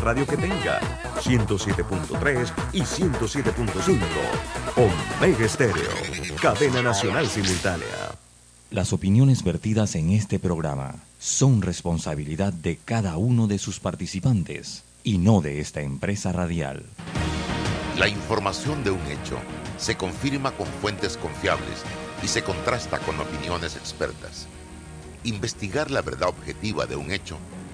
radio que tenga, 107.3 y 107.5. Omega Estéreo, cadena nacional simultánea. Las opiniones vertidas en este programa son responsabilidad de cada uno de sus participantes y no de esta empresa radial. La información de un hecho se confirma con fuentes confiables y se contrasta con opiniones expertas. Investigar la verdad objetiva de un hecho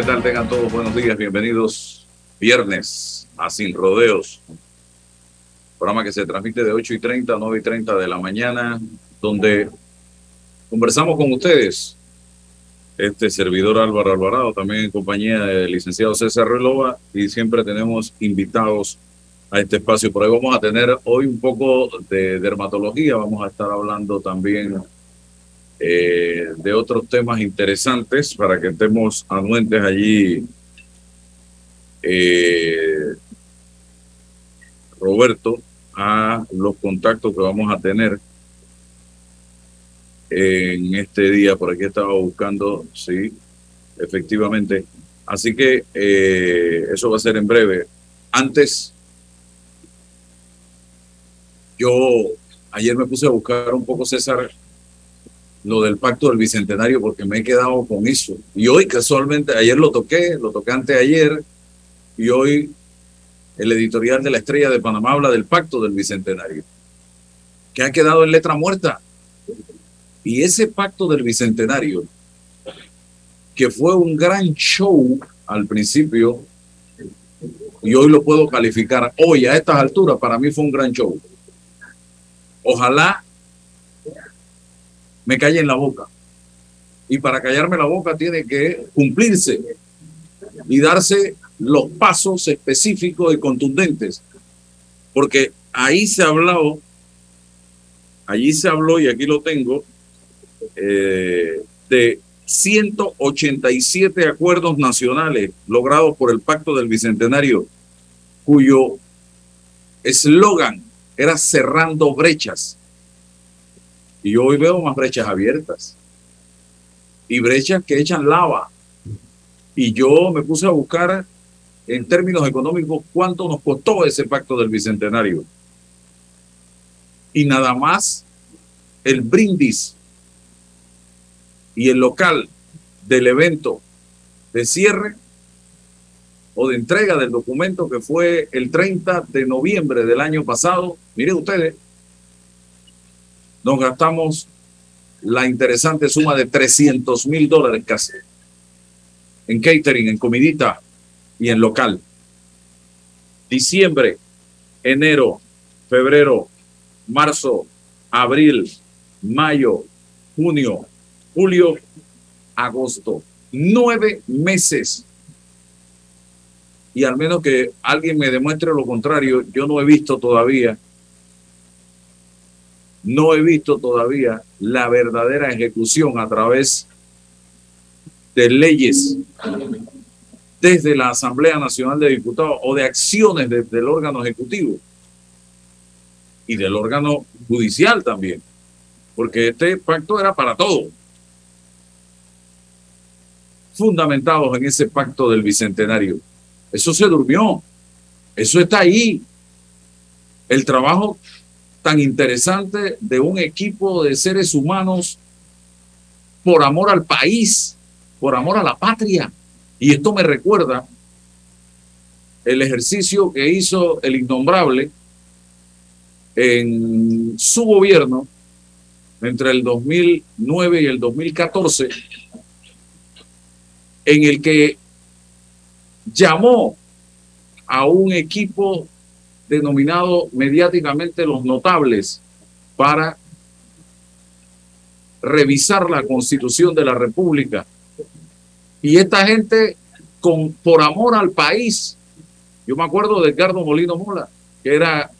¿Qué tal? Tengan todos buenos días, bienvenidos viernes a Sin Rodeos, programa que se transmite de 8 y 30 a 9 y 30 de la mañana, donde conversamos con ustedes, este servidor Álvaro Alvarado, también en compañía del licenciado César Relova, y siempre tenemos invitados a este espacio. Por ahí vamos a tener hoy un poco de dermatología, vamos a estar hablando también eh, de otros temas interesantes para que estemos anuentes allí. Eh, Roberto, a los contactos que vamos a tener en este día. Por aquí estaba buscando, sí, efectivamente. Así que eh, eso va a ser en breve. Antes, yo ayer me puse a buscar un poco, César, lo del pacto del bicentenario porque me he quedado con eso. Y hoy casualmente, ayer lo toqué, lo toqué anteayer, y hoy el editorial de la Estrella de Panamá habla del pacto del bicentenario, que ha quedado en letra muerta. Y ese pacto del bicentenario, que fue un gran show al principio, y hoy lo puedo calificar, hoy a estas alturas, para mí fue un gran show. Ojalá me calle en la boca. Y para callarme la boca tiene que cumplirse y darse los pasos específicos y contundentes. Porque ahí se habló, allí se habló, y aquí lo tengo, eh, de 187 acuerdos nacionales logrados por el Pacto del Bicentenario, cuyo eslogan era cerrando brechas. Y yo hoy veo más brechas abiertas. Y brechas que echan lava. Y yo me puse a buscar en términos económicos cuánto nos costó ese pacto del Bicentenario. Y nada más el brindis y el local del evento de cierre o de entrega del documento que fue el 30 de noviembre del año pasado. Miren ustedes, nos gastamos la interesante suma de 300 mil dólares casi en catering, en comidita y en local. Diciembre, enero, febrero, marzo, abril, mayo, junio, julio, agosto. Nueve meses. Y al menos que alguien me demuestre lo contrario, yo no he visto todavía no he visto todavía la verdadera ejecución a través de leyes desde la Asamblea Nacional de Diputados o de acciones desde el órgano ejecutivo y del órgano judicial también, porque este pacto era para todo. Fundamentados en ese pacto del Bicentenario. Eso se durmió. Eso está ahí. El trabajo tan interesante de un equipo de seres humanos por amor al país, por amor a la patria. Y esto me recuerda el ejercicio que hizo el innombrable en su gobierno entre el 2009 y el 2014, en el que llamó a un equipo denominado mediáticamente los notables para revisar la constitución de la República. Y esta gente, con, por amor al país, yo me acuerdo de Edgardo Molino Mola, que era,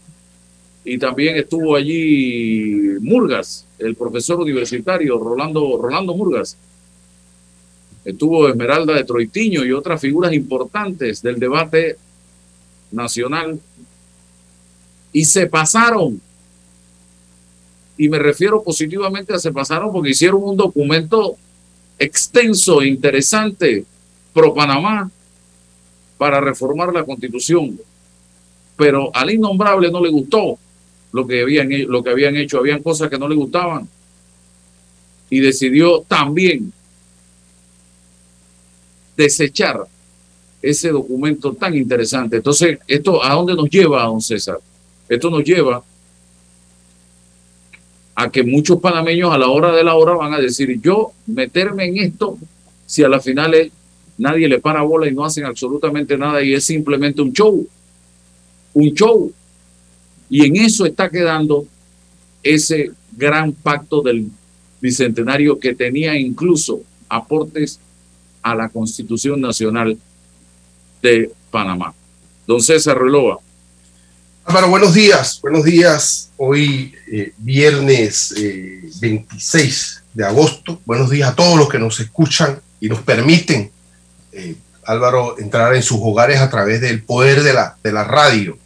y también estuvo allí Murgas, el profesor universitario Rolando, Rolando Murgas. Estuvo Esmeralda de Troitiño y otras figuras importantes del debate nacional. Y se pasaron y me refiero positivamente a se pasaron porque hicieron un documento extenso e interesante pro Panamá para reformar la constitución. Pero al innombrable no le gustó lo que habían, lo que habían hecho, habían cosas que no le gustaban y decidió también desechar ese documento tan interesante. Entonces, ¿esto a dónde nos lleva, don César? Esto nos lleva a que muchos panameños a la hora de la hora van a decir, yo meterme en esto, si a la final nadie le para bola y no hacen absolutamente nada y es simplemente un show, un show. Y en eso está quedando ese gran pacto del bicentenario que tenía incluso aportes a la Constitución Nacional de Panamá. Don César Relova. Álvaro, buenos días, buenos días. Hoy eh, viernes 26 eh, de agosto. Buenos días a todos los que nos escuchan y nos permiten, eh, Álvaro, entrar en sus hogares a través del poder de la, de la radio,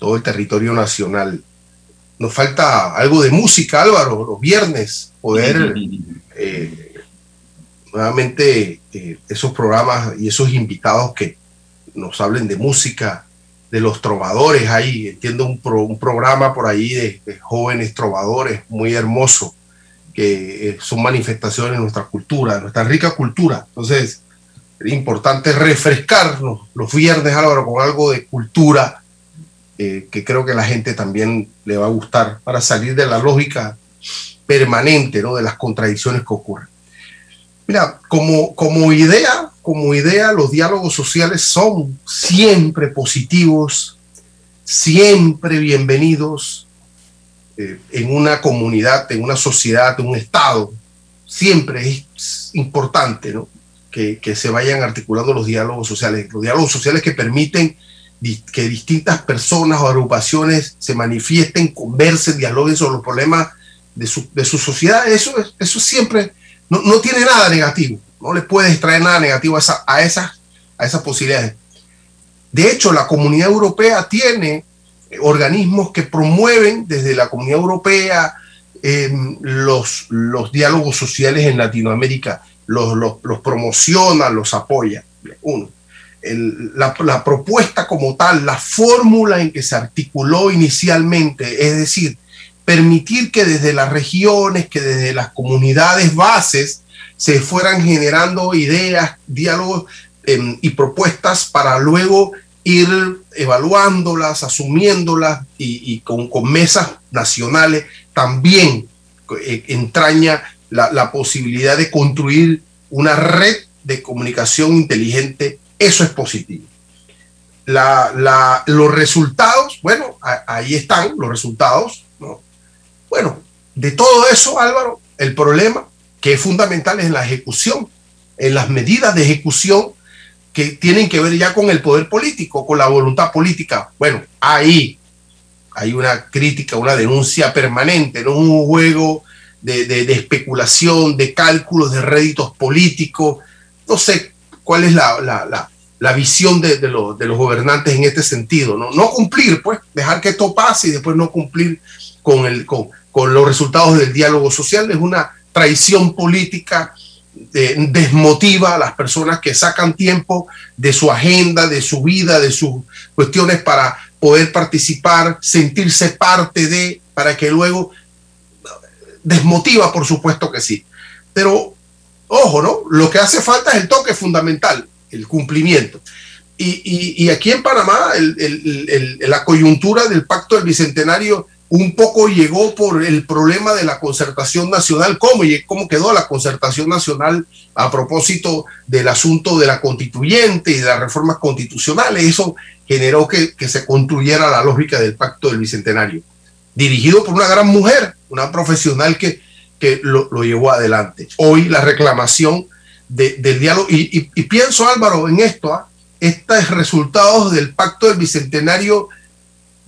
todo el territorio nacional. Nos falta algo de música, Álvaro, los viernes, poder nuevamente esos programas y esos invitados que nos hablen de música, de los trovadores ahí. Entiendo un, un programa por ahí de, jóvenes trovadores muy hermoso, que eh, son manifestaciones de nuestra cultura, de nuestra rica cultura. Entonces, es importante refrescarnos los viernes, Álvaro, con algo de cultura eh, que creo que la gente también le va a gustar para salir de la lógica permanente, ¿no? De las contradicciones que ocurren. Mira, como, como idea, como idea, los diálogos sociales son siempre positivos, siempre bienvenidos eh, en una comunidad, en una sociedad, en un Estado. Siempre es importante que, que, se vayan articulando los diálogos sociales, los diálogos sociales que permiten que distintas personas o agrupaciones se manifiesten, conversen, dialoguen sobre los problemas de su, de su sociedad. Eso, eso siempre no, no tiene nada negativo no le puedes extraer nada negativo a, esa, a, esas, a esas posibilidades. De hecho, la comunidad europea tiene eh, organismos que promueven desde la comunidad europea em, los, los diálogos sociales en Latinoamérica, los, los, los promocionan, los apoya. Uno, la, la propuesta como tal, la fórmula en que se articuló inicialmente, es decir, permitir que desde las regiones, que desde las comunidades bases, se fueran generando ideas, diálogos em, y propuestas para luego ir evaluándolas, asumiéndolas y, con, mesas nacionales también eh, entraña la, posibilidad de construir una red de comunicación inteligente. Eso es positivo. los resultados, bueno, ahí están los resultados. Bueno, de todo eso, Álvaro, el problema que es fundamental en la ejecución, en las medidas de ejecución que tienen que ver ya con el poder político, con la voluntad política. Bueno, ahí hay una crítica, una denuncia permanente, no un juego de, especulación, de cálculos, de réditos políticos. No sé cuál es la, visión de, de, los gobernantes en este sentido. ¿no? no cumplir, pues, dejar que esto pase y después no cumplir con, el, con, con los resultados del diálogo social es una traición política desmotiva a las personas que sacan tiempo de su agenda, de su vida, de sus cuestiones para poder participar, sentirse parte de, para que luego desmotiva, por supuesto que sí. Pero, ojo, ¿no? Lo que hace falta es el toque fundamental, el cumplimiento. Y, aquí en Panamá, la coyuntura del pacto del Bicentenario un poco llegó por el problema de la concertación nacional, cómo, cómo quedó la concertación nacional a propósito del asunto de la constituyente y de las reformas constitucionales. Eso generó que, se construyera la lógica del pacto del Bicentenario, dirigido por una gran mujer, una profesional que, que lo, llevó adelante. Hoy la reclamación del diálogo, y, pienso Álvaro en esto, ¿ah? estos resultados del pacto del Bicentenario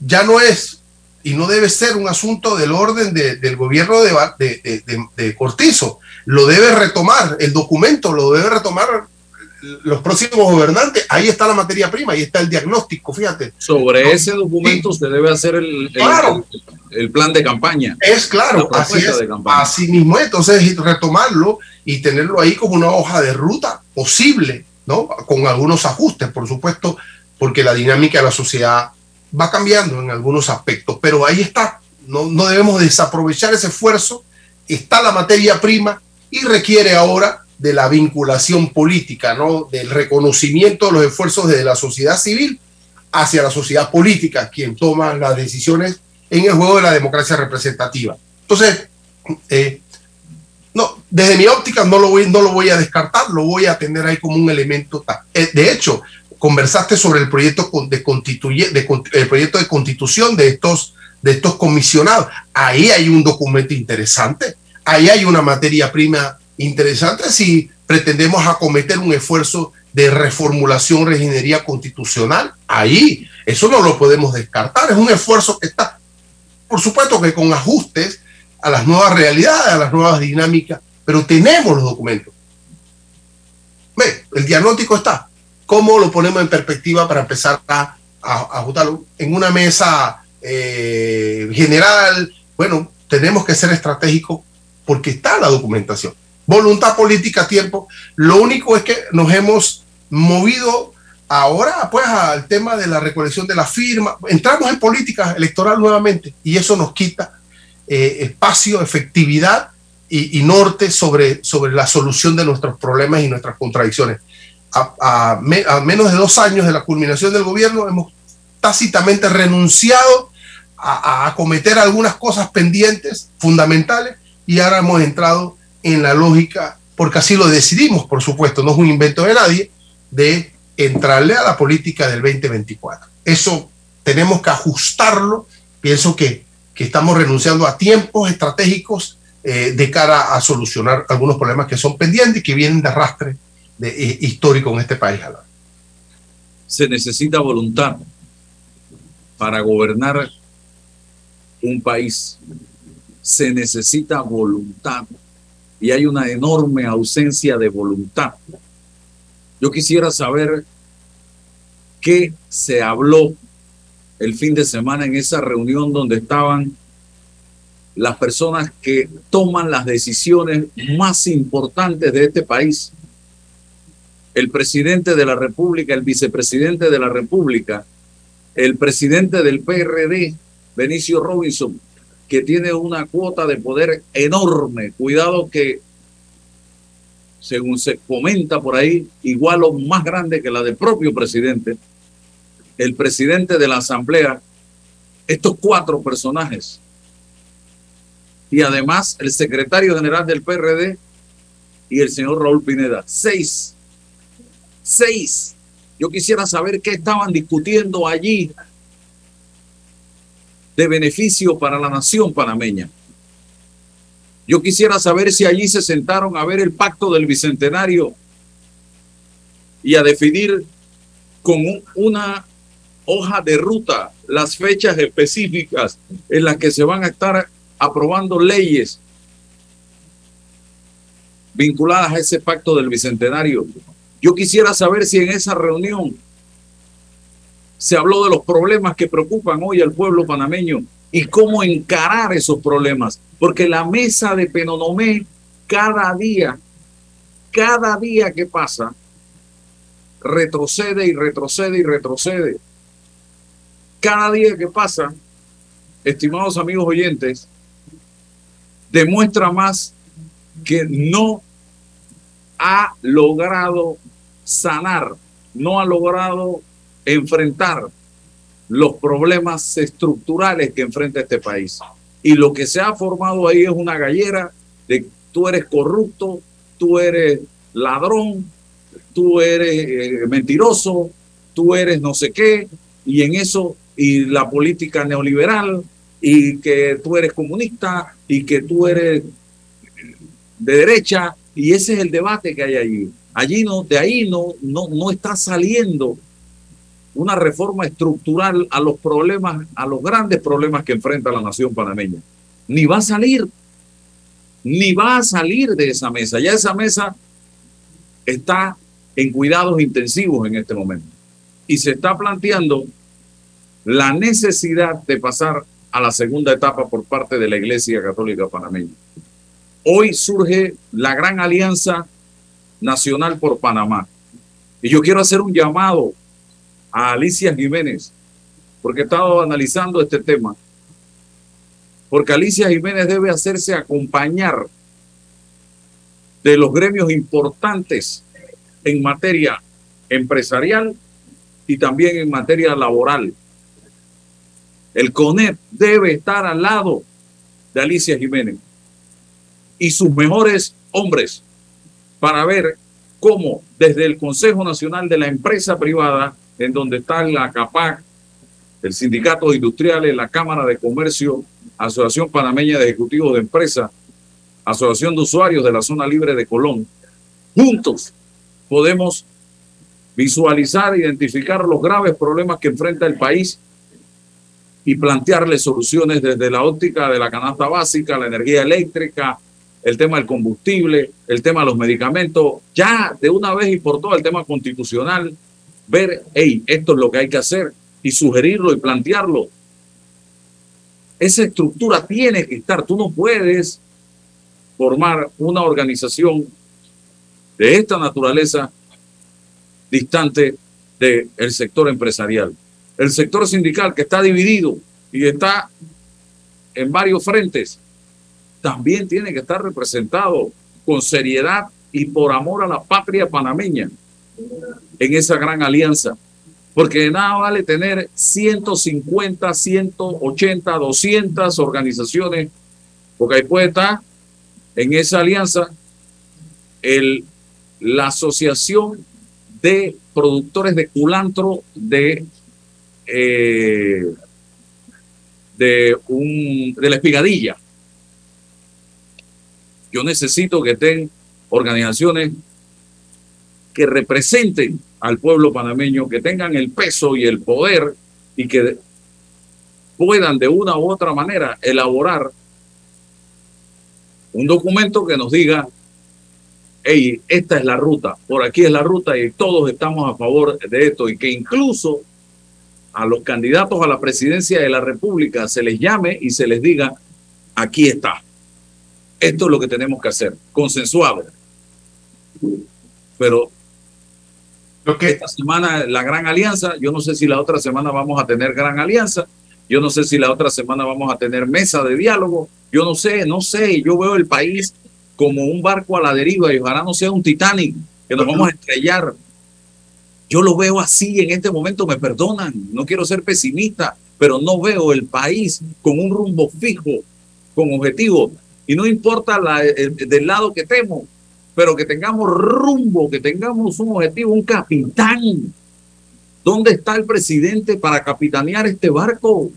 ya no es y no debe ser un asunto del orden del gobierno de, de, Cortizo. Lo debe retomar el documento, lo debe retomar los próximos gobernantes. Ahí está la materia prima, ahí está el diagnóstico, fíjate. Sobre ese documento se debe hacer el, el, plan de campaña. Es claro, así, es, así mismo. Entonces, retomarlo y tenerlo ahí como una hoja de ruta posible, ¿no? Con algunos ajustes, por supuesto, porque la dinámica de la sociedad va cambiando en algunos aspectos, pero ahí está. No, no debemos desaprovechar ese esfuerzo. Está la materia prima y requiere ahora de la vinculación política, ¿no? del reconocimiento de los esfuerzos de la sociedad civil hacia la sociedad política, quien toma las decisiones en el juego de la democracia representativa. Entonces, eh, no, desde mi óptica no lo, voy, no lo voy a descartar, lo voy a tener ahí como un elemento. Eh, de hecho, conversaste sobre el proyecto de, constituye, el proyecto de constitución de estos, de estos comisionados. Ahí hay un documento interesante, ahí hay una materia prima interesante si pretendemos acometer un esfuerzo de reformulación, reginería constitucional. Ahí, eso no lo podemos descartar, es un esfuerzo que está, por supuesto que con ajustes a las nuevas realidades, a las nuevas dinámicas, pero tenemos los documentos. Ve, el diagnóstico está, ¿Cómo lo ponemos en perspectiva para empezar a, ajustarlo? En una mesa eh, general, bueno, tenemos que ser estratégicos porque está la documentación. Voluntad política, tiempo. Lo único es que nos hemos movido ahora pues al tema de la recolección de la firma. Entramos en política electoral nuevamente y eso nos quita eh, espacio, efectividad y, norte sobre, sobre la solución de nuestros problemas y nuestras contradicciones a, menos de dos años de la culminación del gobierno, hemos tácitamente renunciado a, acometer algunas cosas pendientes, fundamentales, y ahora hemos entrado en la lógica, porque así lo decidimos, por supuesto, no es un invento de nadie, de entrarle a la política del 2024. Eso tenemos que ajustarlo. Pienso que, que estamos renunciando a tiempos estratégicos eh, de cara a solucionar algunos problemas que son pendientes y que vienen de arrastre de, histórico en este país. Se necesita voluntad para gobernar un país. Se necesita voluntad y hay una enorme ausencia de voluntad. Yo quisiera saber qué se habló el fin de semana en esa reunión donde estaban las personas que toman las decisiones más importantes de este país el presidente de la República, el vicepresidente de la República, el presidente del PRD, Benicio Robinson, que tiene una cuota de poder enorme. Cuidado que, según se comenta por ahí, igual o más grande que la del propio presidente, el presidente de la Asamblea, estos cuatro personajes, y además el secretario general del PRD y el señor Raúl Pineda, seis Seis. Yo quisiera saber qué estaban discutiendo allí de beneficio para la nación panameña. Yo quisiera saber si allí se sentaron a ver el pacto del Bicentenario y a definir con una hoja de ruta las fechas específicas en las que se van a estar aprobando leyes vinculadas a ese pacto del Bicentenario. Yo quisiera saber si en esa reunión se habló de los problemas que preocupan hoy al pueblo panameño y cómo encarar esos problemas, porque la mesa de Penonomé cada día, cada día que pasa, retrocede y retrocede y retrocede. Cada día que pasa, estimados amigos oyentes, demuestra más que no ha logrado sanar, no ha logrado enfrentar los problemas estructurales que enfrenta este país. Y lo que se ha formado ahí es una gallera de tú eres corrupto, tú eres ladrón, tú eres eh, mentiroso, tú eres no sé qué, y en eso, y la política neoliberal, y que tú eres comunista, y que tú eres de derecha, y ese es el debate que hay allí. Allí no, de ahí no, no, no está saliendo una reforma estructural a los problemas, a los grandes problemas que enfrenta la nación panameña. Ni va a salir, ni va a salir de esa mesa. Ya esa mesa está en cuidados intensivos en este momento. Y se está planteando la necesidad de pasar a la segunda etapa por parte de la Iglesia Católica Panameña. Hoy surge la gran alianza nacional por Panamá. Y yo quiero hacer un llamado a Alicia Jiménez, porque he estado analizando este tema, porque Alicia Jiménez debe hacerse acompañar de los gremios importantes en materia empresarial y también en materia laboral. El CONEP debe estar al lado de Alicia Jiménez y sus mejores hombres para ver cómo desde el Consejo Nacional de la Empresa Privada en donde está la CAPAC, el Sindicato de Industriales, la Cámara de Comercio, Asociación Panameña de Ejecutivos de Empresa, Asociación de Usuarios de la Zona Libre de Colón. Juntos podemos visualizar identificar los graves problemas que enfrenta el país y plantearle soluciones desde la óptica de la canasta básica, la energía eléctrica, el tema del combustible, el tema de los medicamentos, ya de una vez y por todas el tema constitucional, ver, hey, esto es lo que hay que hacer y sugerirlo y plantearlo. Esa estructura tiene que estar. Tú no puedes formar una organización de esta naturaleza distante del sector empresarial. El sector sindical que está dividido y está en varios frentes, también tiene que estar representado con seriedad y por amor a la patria panameña en esa gran alianza. Porque de nada vale tener 150, 180, 200 organizaciones, porque ahí puede estar en esa alianza el, la Asociación de Productores de Culantro de, eh, de, un, de la Espigadilla. Yo necesito que estén organizaciones que representen al pueblo panameño, que tengan el peso y el poder y que puedan de una u otra manera elaborar un documento que nos diga, hey, esta es la ruta, por aquí es la ruta y todos estamos a favor de esto y que incluso a los candidatos a la presidencia de la República se les llame y se les diga, aquí está. Esto es lo que tenemos que hacer, consensuado. Pero esta semana la gran alianza, yo no sé si la otra semana vamos a tener gran alianza, yo no sé si la otra semana vamos a tener mesa de diálogo, yo no sé, no sé, yo veo el país como un barco a la deriva y ojalá no sea un Titanic que nos vamos a estrellar. Yo lo veo así en este momento, me perdonan, no quiero ser pesimista, pero no veo el país con un rumbo fijo, con objetivo. Y no importa la, del lado que estemos, pero que tengamos rumbo, que tengamos un objetivo, un capitán. ¿Dónde está el presidente para capitanear este barco?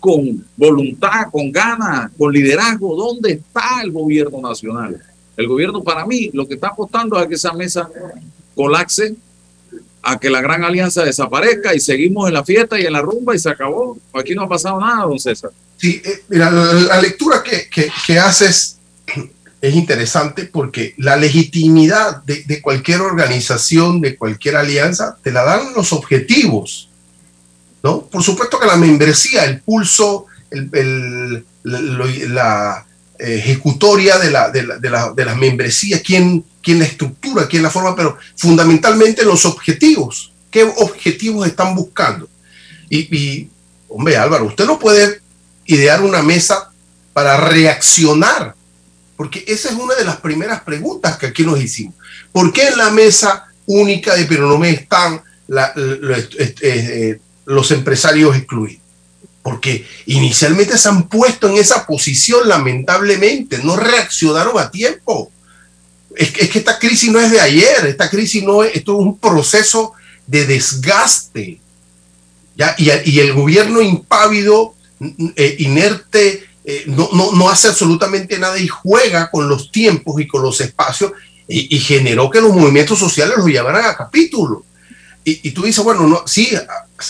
Con voluntad, con ganas, con liderazgo. ¿Dónde está el gobierno nacional? El gobierno para mí lo que está apostando es a que esa mesa colapse, a que la gran alianza desaparezca y seguimos en la fiesta y en la rumba y se acabó. Aquí no ha pasado nada, don César. Sí, eh, mira, la, lectura que, que, haces es interesante porque la legitimidad de, cualquier organización, de cualquier alianza, te la dan los objetivos. ¿no? Por supuesto que la membresía, el pulso, el, la ejecutoria de, la, de, la, de, las membresías, quién, quién la estructura, quién la forma, pero fundamentalmente los objetivos. ¿Qué objetivos están buscando? Y hombre, Álvaro, usted no puede idear una mesa para reaccionar porque esa es una de las primeras preguntas que aquí nos hicimos. ¿Por qué en la mesa única de Peronomé están la, eh, los empresarios excluidos. Porque inicialmente se han puesto en esa posición, lamentablemente, no reaccionaron a tiempo. Es que, es que esta crisis no es de ayer, esta crisis no es, esto es un proceso de desgaste. y el gobierno impávido, eh, inerte, eh, no, no, no, hace absolutamente nada y juega con los tiempos y con los espacios y, generó que los movimientos sociales los llevaran a capítulo. Y, y, tú dices, bueno, no, sí,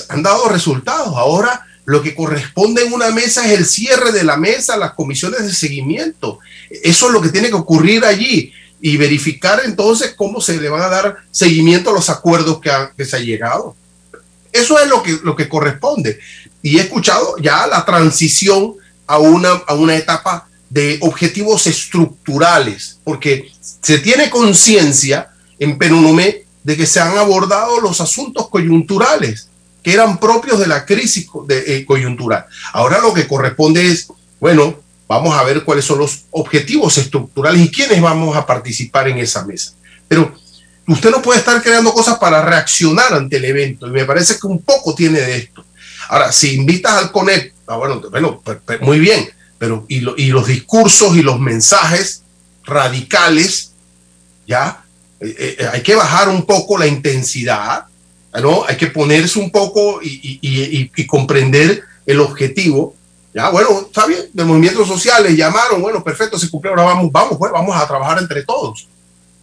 han dado resultados. Ahora lo que corresponde en una mesa es el cierre de la mesa, las comisiones de seguimiento. Eso es lo que tiene que ocurrir allí y verificar entonces cómo se le van a dar seguimiento a los acuerdos que, que se ha llegado. Eso es lo que, lo que corresponde. Y he escuchado ya la transición a una, a una etapa de objetivos estructurales, porque se tiene conciencia en Penunomé de que se han abordado los asuntos coyunturales que eran propios de la crisis de, eh, coyuntural. Ahora lo que corresponde es, bueno, vamos a ver cuáles son los objetivos estructurales y quiénes vamos a participar en esa mesa. Pero usted no puede estar creando cosas para reaccionar ante el evento y me parece que un poco tiene de esto. Ahora, si invitas al CONEC, ah, bueno, bueno, muy bien, pero y, lo, y los discursos y los mensajes radicales, ya, eh, eh, hay que bajar un poco la intensidad, ¿no? Hay que ponerse un poco y, comprender el objetivo. Ya, bueno, está bien, de movimientos sociales llamaron, bueno, perfecto, se cumplió, ahora vamos, vamos, pues, vamos a trabajar entre todos.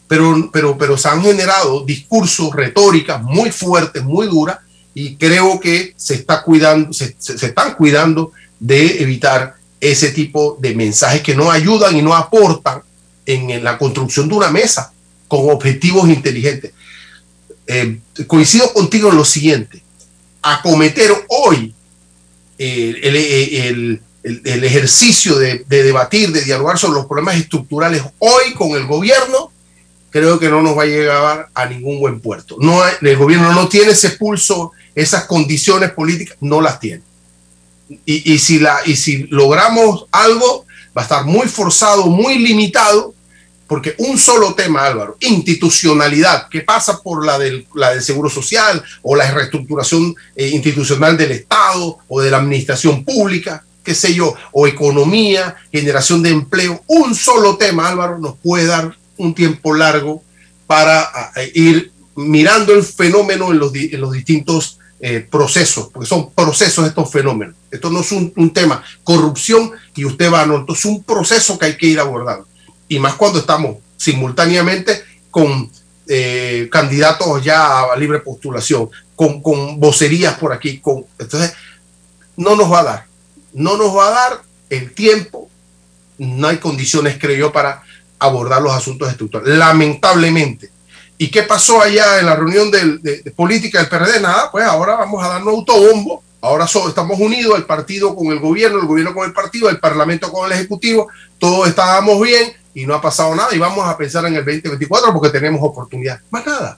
Pero, pero, pero se han generado discursos, retóricas muy fuertes, muy duras, y creo que se, está cuidando, se, se, están cuidando de evitar ese tipo de mensajes que no ayudan y no aportan en, la construcción de una mesa con objetivos inteligentes. Eh, coincido contigo en lo siguiente, acometer hoy eh, el, el, el, el, ejercicio de, debatir, de dialogar sobre los problemas estructurales hoy con el gobierno, creo que no nos va a llegar a ningún buen puerto. No hay, el gobierno no tiene ese pulso, esas condiciones políticas, no las tiene. Y, si la, y si logramos algo, va a estar muy forzado, muy limitado, porque un solo tema, Álvaro, institucionalidad, que pasa por la del, la del Seguro Social o la reestructuración eh, institucional del Estado o de la administración pública, qué sé yo, o economía, generación de empleo, un solo tema, Álvaro, nos puede dar un tiempo largo para ir mirando el fenómeno en los, en los distintos eh, procesos, porque son procesos estos fenómenos. Esto no es un, un tema, corrupción y usted va, no, esto es un proceso que hay que ir abordando y más cuando estamos simultáneamente con eh, candidatos ya a libre postulación, con, con vocerías por aquí, con, entonces no nos va a dar, no nos va a dar el tiempo, no hay condiciones, creo yo, para abordar los asuntos estructurales, lamentablemente. ¿Y qué pasó allá en la reunión de, política del PRD? Nada, pues ahora vamos a darnos autobombo Ahora so, estamos unidos, el partido con el gobierno, el gobierno con el partido, el parlamento con el ejecutivo, todos estábamos bien, y no ha pasado nada y vamos a pensar en el 2024 porque tenemos oportunidad. Más nada.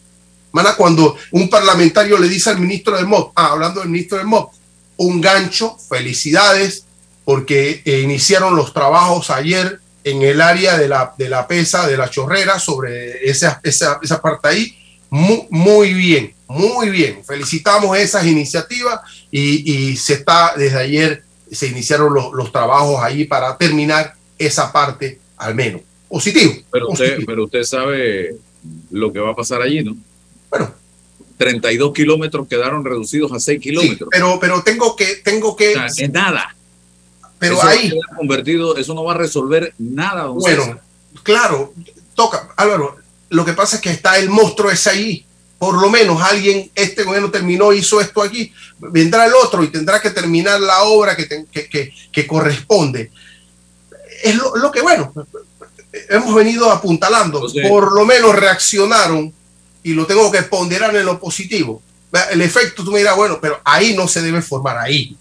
Mana, cuando un parlamentario le dice al ministro del MOB, ah, hablando del ministro del MOB, un gancho, felicidades, porque eh, iniciaron los trabajos ayer en el área de la, de la pesa, de la chorrera, sobre esa, esa, esa parte ahí. Muy, muy bien, muy bien. Felicitamos esas iniciativas y, y se está, desde ayer se iniciaron los, los trabajos ahí para terminar esa parte al menos. Positivo. Pero usted, positivo. pero usted sabe lo que va a pasar allí, ¿no? Bueno. 32 kilómetros quedaron reducidos a 6 kilómetros. Sí, pero, pero tengo que, tengo que. O sea, es nada. Pero eso ahí. Convertido, eso no va a resolver nada. Don bueno, César. claro, toca. Álvaro, lo que pasa es que está el monstruo ese ahí. Por lo menos alguien, este gobierno terminó, hizo esto aquí. Vendrá el otro y tendrá que terminar la obra que, te, que, que, que corresponde es lo, lo, que, bueno, hemos venido apuntalando. Por lo menos reaccionaron y lo tengo que ponderar en lo positivo. El efecto, tú me dirás, bueno, pero ahí no se debe formar, ahí.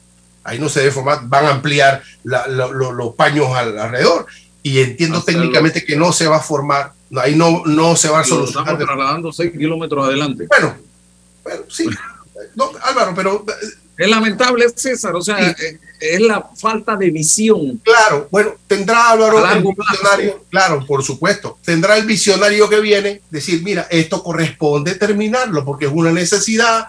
Ahí no se debe formar, van a ampliar la, la, lo, los paños al, alrededor. Y entiendo Hasta técnicamente lo... que no se va a formar, ahí no, no se va a solucionar. Estamos trasladando 6 kilómetros adelante. Bueno, bueno sí. No, Álvaro, pero es lamentable, César, o sea, sí. es la falta de visión. Claro, bueno, tendrá Álvaro el visionario, claro, por supuesto, tendrá el visionario que viene, decir, mira, esto corresponde terminarlo porque es una necesidad,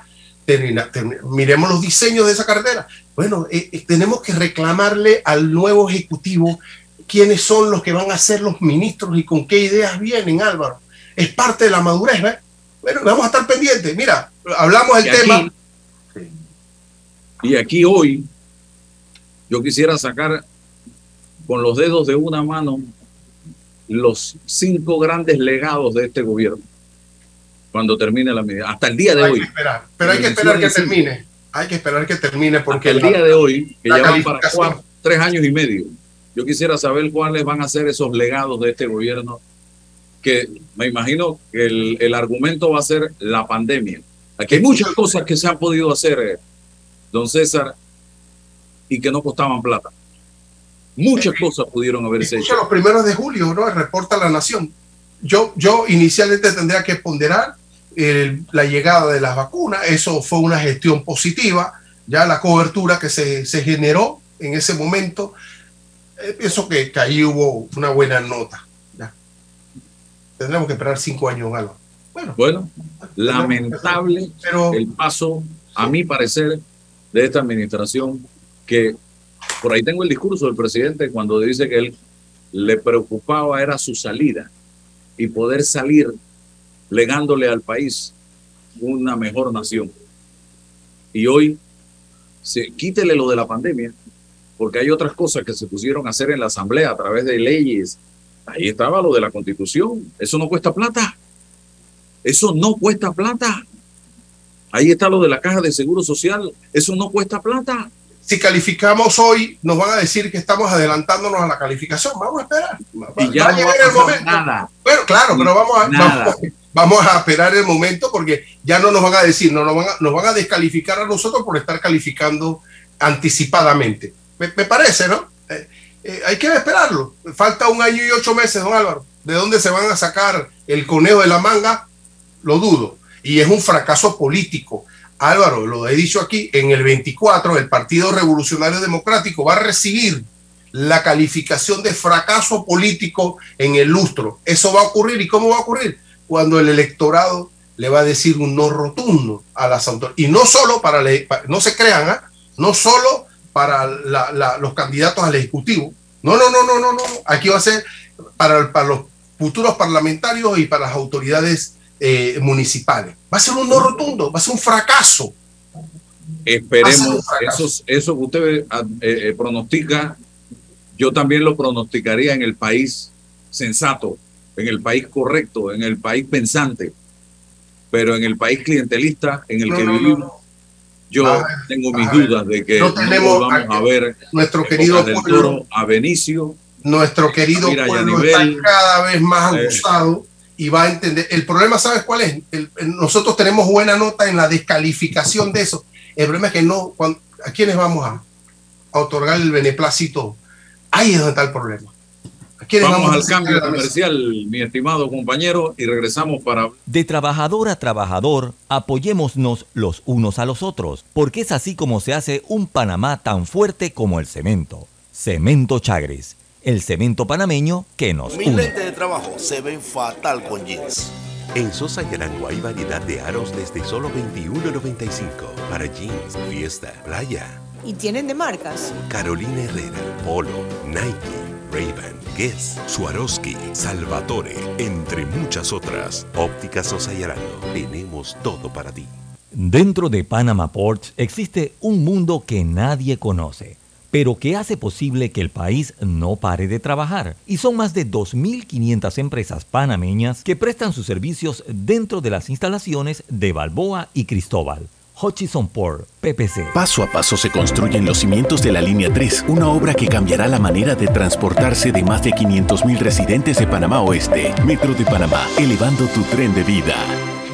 miremos los diseños de esa carretera. Bueno, eh, eh, tenemos que reclamarle al nuevo ejecutivo quiénes son los que van a ser los ministros y con qué ideas vienen, Álvaro. Es parte de la madurez, ¿ves? Bueno, vamos a estar pendientes. Mira, hablamos del tema. y aquí hoy yo quisiera sacar con los dedos de una mano los cinco grandes legados de este gobierno cuando termine la medida. Hasta el día de hoy. pero hay que esperar que termine. Hay que esperar que termine porque el día de hoy, que ya van para tres años y medio, yo quisiera saber cuáles van a ser esos legados de este gobierno, que me imagino que el, el argumento va a ser la pandemia. Aquí hay muchas cosas que se han podido hacer, eh, don César, y que no costaban plata. Muchas cosas pudieron haberse hecho. los primeros de julio, ¿no? Reporta la Nación. Yo, yo inicialmente tendría que ponderar la llegada de las vacunas. Eso fue una gestión positiva. Ya la cobertura que se, se generó en ese momento, eh, pienso que, que, ahí hubo una buena nota. Ya. Tendremos que esperar cinco años, algo. Bueno, bueno lamentable pero, el paso, a mi parecer, de esta administración, que por ahí tengo el discurso del presidente cuando dice que él le preocupaba era su salida y poder salir legándole al país una mejor nación. Y hoy, se, quítele lo de la pandemia, porque hay otras cosas que se pusieron a hacer en la Asamblea a través de leyes. Ahí estaba lo de la constitución. Eso no cuesta plata. Eso no cuesta plata. Ahí está lo de la caja de seguro social. Eso no cuesta plata si calificamos hoy, nos van a decir que estamos adelantándonos a la calificación. Vamos a esperar. Y ya no el momento. Nada. Bueno, claro, pero vamos a, vamos, a esperar el momento porque ya no nos van a decir, no, nos, van a, nos van a descalificar a nosotros por estar calificando anticipadamente. Me, parece, ¿no? Eh, eh, hay que esperarlo. Falta un año y ocho meses, don Álvaro. ¿De dónde se van a sacar el conejo de la manga? Lo dudo. Y es un fracaso político Álvaro, lo he dicho aquí, en el 24 el Partido Revolucionario Democrático va a recibir la calificación de fracaso político en el lustro. Eso va a ocurrir. ¿Y cómo va a ocurrir? Cuando el electorado le va a decir un no rotundo a las autoridades. Y no solo para, no se crean, ¿ah? no solo para los candidatos al Ejecutivo. No, no, no, no, no, no. Aquí va a ser para, para los futuros parlamentarios y para las autoridades eh, municipales. Va a ser un no rotundo, va a ser un fracaso. Esperemos, Eso, eso que usted eh, eh, pronostica, yo también lo pronosticaría en el país sensato, en el país correcto, en el país pensante, pero en el país clientelista en el que vivimos. Yo tengo mis dudas de que no, tenemos, vamos a ver nuestro querido pueblo, a Benicio, nuestro querido pueblo está cada vez más abusado y va a entender. El problema, ¿sabes cuál es? nosotros tenemos buena nota en la descalificación de eso. El problema es que no, ¿a quiénes vamos a, otorgar el beneplácito? Ahí es donde está el problema. vamos, al cambio comercial, mi estimado compañero, y regresamos para... De trabajador a trabajador, apoyémonos los unos a los otros, porque es así como se hace un Panamá tan fuerte como el cemento. Cemento Chagres el cemento panameño que nos une. Mi de trabajo se ven fatal con jeans. En Sosa Yarango hay variedad de aros desde solo $21.95 para jeans, fiesta, playa. ¿Y tienen de marcas? Carolina Herrera, Polo, Nike, Ray-Ban, Guess, Swarovski, Salvatore, entre muchas otras. Óptica Sosa Yarango, tenemos todo para ti. Dentro de Panama Ports existe un mundo que nadie conoce pero que hace posible que el país no pare de trabajar. Y son más de 2.500 empresas panameñas que prestan sus servicios dentro de las instalaciones de Balboa y Cristóbal. Hutchison Port, PPC. Paso a paso se construyen los cimientos de la Línea 3, una obra que cambiará la manera de transportarse de más de 500.000 residentes de Panamá Oeste. Metro de Panamá, elevando tu tren de vida.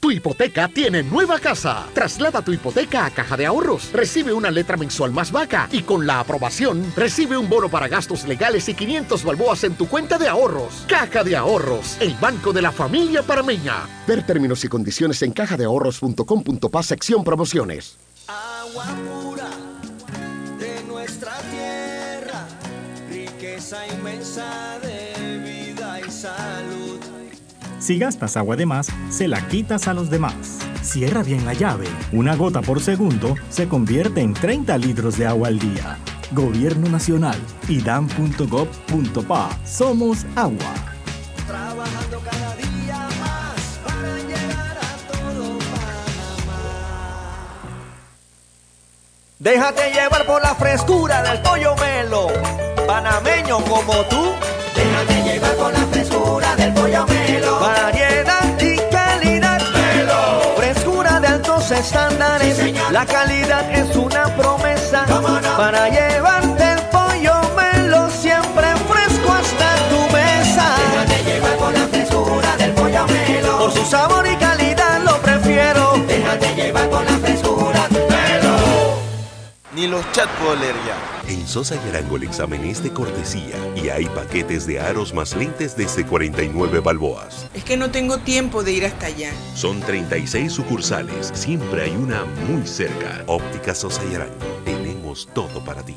Tu hipoteca tiene nueva casa. Traslada tu hipoteca a Caja de Ahorros. Recibe una letra mensual más vaca y con la aprobación recibe un bono para gastos legales y 500 balboas en tu cuenta de ahorros. Caja de Ahorros, el banco de la familia parameña. Ver términos y condiciones en cajadeahorros.com.pa sección promociones. Agua pura de nuestra tierra, riqueza inmensa de vida y salud. Si gastas agua de más, se la quitas a los demás. Cierra bien la llave. Una gota por segundo se convierte en 30 litros de agua al día. Gobierno Nacional. idam.gov.pa. Somos agua. Trabajando cada día más para llegar a todo Déjate llevar por la frescura del pollo melo, panameño como tú. Déjate llevar por la frescura del pollo melo. Estándares. la calidad es una promesa para llevarte el pollo melo siempre fresco hasta tu mesa. Déjate llevar por la frescura del pollo melo. Por su sabor y calidad Ni los chat puedo leer ya. En Sosa y Arango el examen es de cortesía y hay paquetes de aros más lentes desde 49 balboas. Es que no tengo tiempo de ir hasta allá. Son 36 sucursales, siempre hay una muy cerca. Óptica Sosa y Arango, tenemos todo para ti.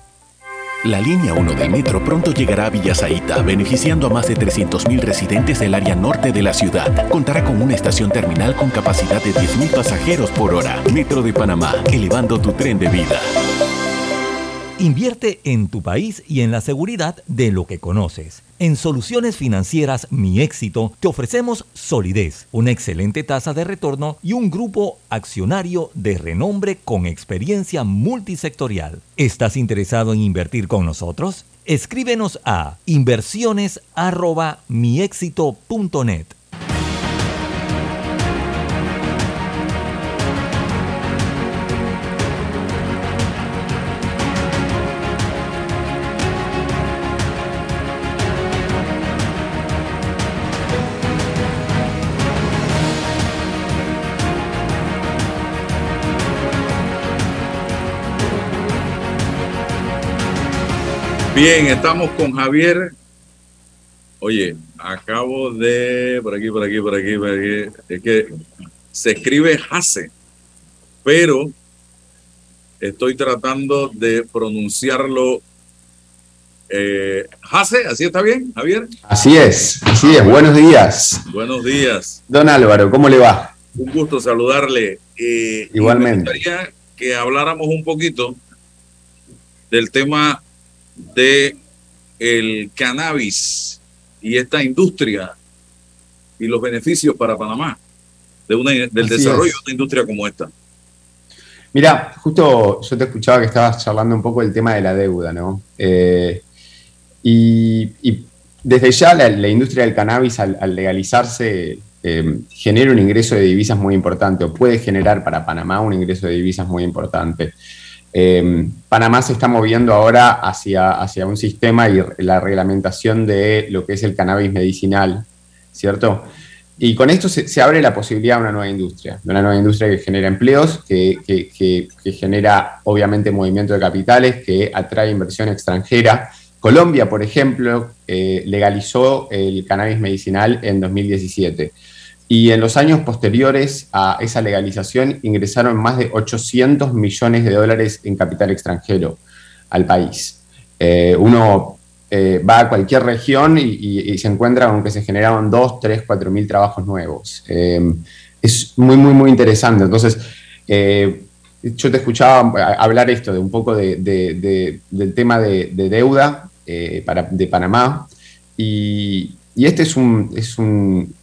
La línea 1 del metro pronto llegará a Villasaita, beneficiando a más de 300.000 residentes del área norte de la ciudad. Contará con una estación terminal con capacidad de 10.000 pasajeros por hora. Metro de Panamá, elevando tu tren de vida. Invierte en tu país y en la seguridad de lo que conoces. En Soluciones Financieras Mi Éxito te ofrecemos solidez, una excelente tasa de retorno y un grupo accionario de renombre con experiencia multisectorial. ¿Estás interesado en invertir con nosotros? Escríbenos a inversiones@miexito.net. Bien, estamos con Javier. Oye, acabo de. Por aquí, por aquí, por aquí, por aquí. Es que se escribe Hase, pero estoy tratando de pronunciarlo. Eh, Hase, ¿así está bien, Javier? Así es, así es. Buenos días. Buenos días. Don Álvaro, ¿cómo le va? Un gusto saludarle. Eh, y Igualmente. me gustaría que habláramos un poquito del tema de el cannabis y esta industria y los beneficios para Panamá de una, del Así desarrollo es. de una industria como esta. Mira, justo yo te escuchaba que estabas charlando un poco del tema de la deuda, ¿no? Eh, y, y desde ya la, la industria del cannabis al, al legalizarse eh, genera un ingreso de divisas muy importante o puede generar para Panamá un ingreso de divisas muy importante. Eh, Panamá se está moviendo ahora hacia, hacia un sistema y la reglamentación de lo que es el cannabis medicinal, ¿cierto? y con esto se, abre la posibilidad de una nueva industria, de una nueva industria que genera empleos, que, que, genera obviamente movimiento de capitales, que atrae inversión extranjera. Colombia, por ejemplo, eh, legalizó el cannabis medicinal en 2017. Y en los años posteriores a esa legalización ingresaron más de 800 millones de dólares en capital extranjero al país. Eh, uno eh, va a cualquier región y, se encuentra con que se generaron 2, 3, 4 mil trabajos nuevos. Eh, es muy, muy, muy interesante. Entonces, yo te escuchaba hablar esto de un poco del tema de, deuda para, de Panamá y, y este es un, es un,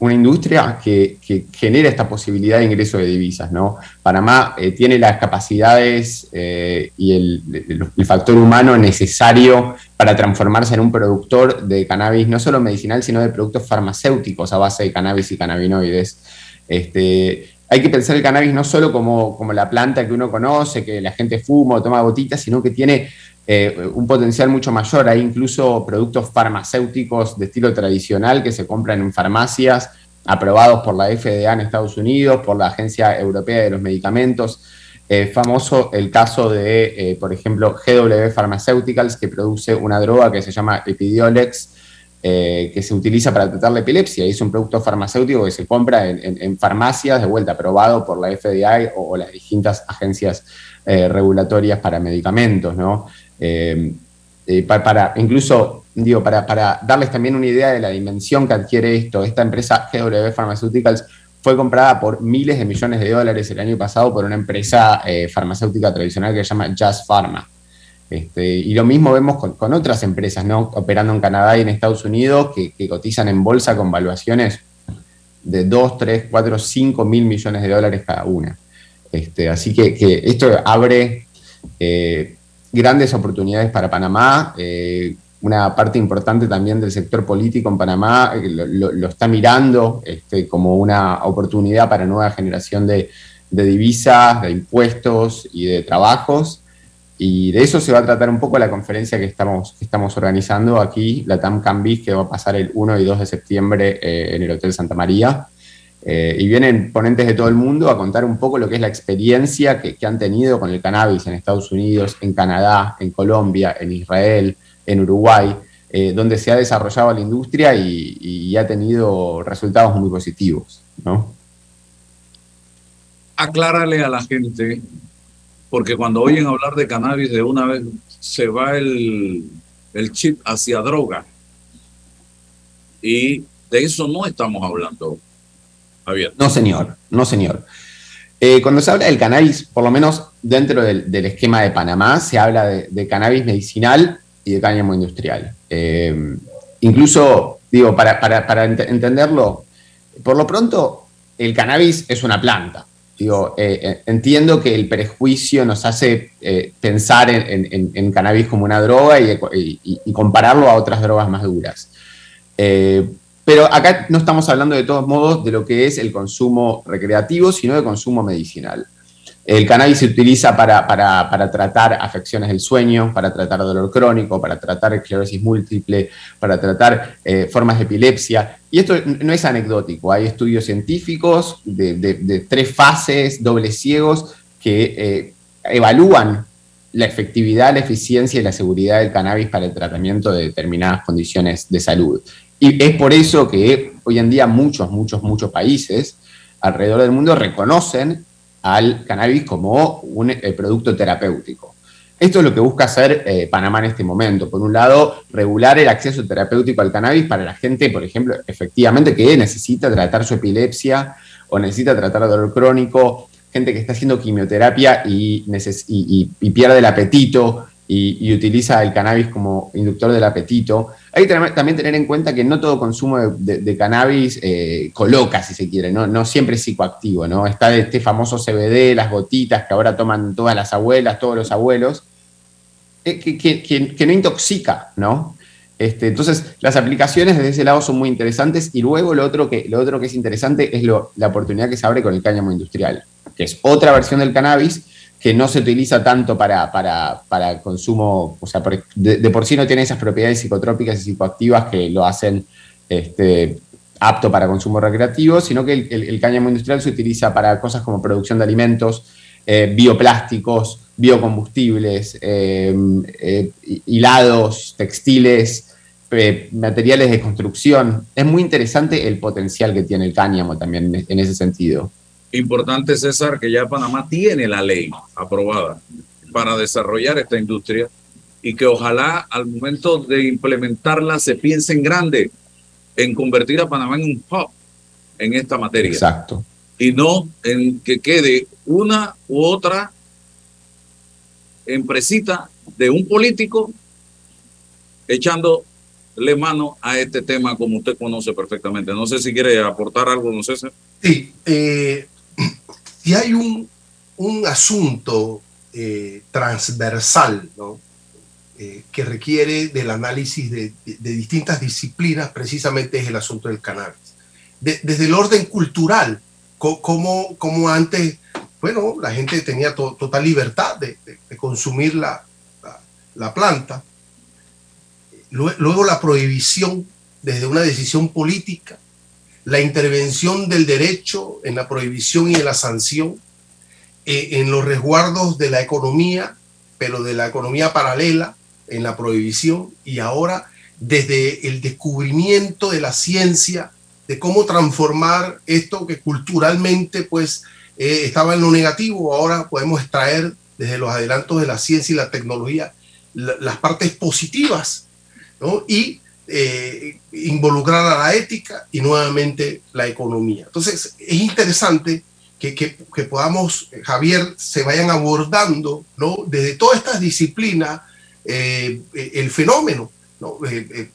una industria que, genera esta posibilidad de ingreso de divisas. ¿no? Panamá eh, tiene las capacidades eh, y el, factor humano necesario para transformarse en un productor de cannabis, no solo medicinal, sino de productos farmacéuticos a base de cannabis y cannabinoides. Este, hay que pensar el cannabis no solo como, como la planta que uno conoce, que la gente fuma o toma gotitas, sino que tiene eh, un potencial mucho mayor. Hay incluso productos farmacéuticos de estilo tradicional que se compran en farmacias, aprobados por la FDA en Estados Unidos, por la Agencia Europea de los Medicamentos. Eh, famoso el caso de, eh, por ejemplo, GW Pharmaceuticals, que produce una droga que se llama Epidiolex, que se utiliza para tratar la epilepsia. Es un producto farmacéutico que se compra en, farmacias, de vuelta, aprobado por la FDA o, las distintas agencias regulatorias para medicamentos, ¿no? Eh, eh, para, incluso, digo, para, para, darles también una idea de la dimensión que adquiere esto, esta empresa GW Pharmaceuticals fue comprada por miles de millones de dólares el año pasado por una empresa eh, farmacéutica tradicional que se llama Just Pharma. Este, y lo mismo vemos con, otras empresas, ¿no? Operando en Canadá y en Estados Unidos, que, cotizan en bolsa con valuaciones de 2, 3, 4, 5 mil millones de dólares cada una. Este, así que, que esto abre grandes oportunidades para Panamá. Eh, una parte importante también del sector político en Panamá eh, lo, está mirando este, como una oportunidad para nueva generación de, divisas, de impuestos y de trabajos. Y de eso se va a tratar un poco la conferencia que estamos, estamos organizando aquí, la TAM Cambis, que va a pasar el 1 y 2 de septiembre eh, en el Hotel Santa María. Eh, y vienen ponentes de todo el mundo a contar un poco lo que es la experiencia que, han tenido con el cannabis en Estados Unidos, en Canadá, en Colombia, en Israel, en Uruguay, eh, donde se ha desarrollado la industria y, ha tenido resultados muy positivos. ¿no? Aclárale a la gente, porque cuando oyen hablar de cannabis de una vez se va el, el chip hacia droga. Y de eso no estamos hablando no, señor, no, señor. Eh, cuando se habla del cannabis, por lo menos dentro del, esquema de Panamá, se habla de, cannabis medicinal y de cáñamo industrial. Eh, incluso, digo, para, entenderlo, por lo pronto, el cannabis es una planta. Digo, eh, entiendo que el prejuicio nos hace pensar en, cannabis como una droga y, y, compararlo a otras drogas más duras. Pero acá no estamos hablando de todos modos de lo que es el consumo recreativo, sino de consumo medicinal. El cannabis se utiliza para, tratar afecciones del sueño, para tratar dolor crónico, para tratar esclerosis múltiple, para tratar eh, formas de epilepsia. Y esto no es anecdótico, hay estudios científicos de, tres fases, dobles ciegos, que eh, evalúan la efectividad, la eficiencia y la seguridad del cannabis para el tratamiento de determinadas condiciones de salud. Y es por eso que hoy en día muchos, muchos, muchos países alrededor del mundo reconocen al cannabis como un eh, producto terapéutico. Esto es lo que busca hacer eh, Panamá en este momento. Por un lado, regular el acceso terapéutico al cannabis para la gente, por ejemplo, efectivamente que necesita tratar su epilepsia o necesita tratar dolor crónico, gente que está haciendo quimioterapia y, y pierde el apetito y, utiliza el cannabis como inductor del apetito. Hay que también tener en cuenta que no todo consumo de, cannabis eh, coloca, si se quiere, ¿no? no siempre es psicoactivo, ¿no? Está este famoso CBD, las gotitas que ahora toman todas las abuelas, todos los abuelos, eh, que, no intoxica, ¿no? Este, entonces, las aplicaciones desde ese lado son muy interesantes y luego lo otro que, lo otro que es interesante es la oportunidad que se abre con el cáñamo industrial, que es otra versión del cannabis, que no se utiliza tanto para, para, consumo, o sea, de, por sí no tiene esas propiedades psicotrópicas y psicoactivas que lo hacen este, apto para consumo recreativo, sino que el, cáñamo industrial se utiliza para cosas como producción de alimentos, eh, bioplásticos, biocombustibles, eh, hilados, textiles, materiales de construcción. Es muy interesante el potencial que tiene el cáñamo también en ese sentido. Importante, César, que ya Panamá tiene la ley aprobada para desarrollar esta industria y que ojalá al momento de implementarla se piense en grande, en convertir a Panamá en un hub en esta materia. Exacto. Y no en que quede una u otra empresita de un político echándole mano a este tema como usted conoce perfectamente. No sé si quiere aportar algo, no sé. Sí, eh, si hay un, un asunto eh, transversal ¿no? Eh, que requiere del análisis de, distintas disciplinas, precisamente es el asunto del cannabis. desde el orden cultural, como, como antes, bueno, la gente tenía total libertad de, consumir la, la, planta. Luego la prohibición desde una decisión política, la intervención del derecho en la prohibición y en la sanción, eh, en los resguardos de la economía, pero de la economía paralela, en la prohibición y ahora desde el descubrimiento de la ciencia, de cómo transformar esto que culturalmente pues eh, estaba en lo negativo, ahora podemos extraer desde los adelantos de la ciencia y la tecnología las partes positivas ¿no? y eh, involucrar a la ética y nuevamente la economía. Entonces es interesante que, que, podamos, Javier, se vayan abordando ¿no? desde todas estas disciplinas eh, el fenómeno, eh, eh,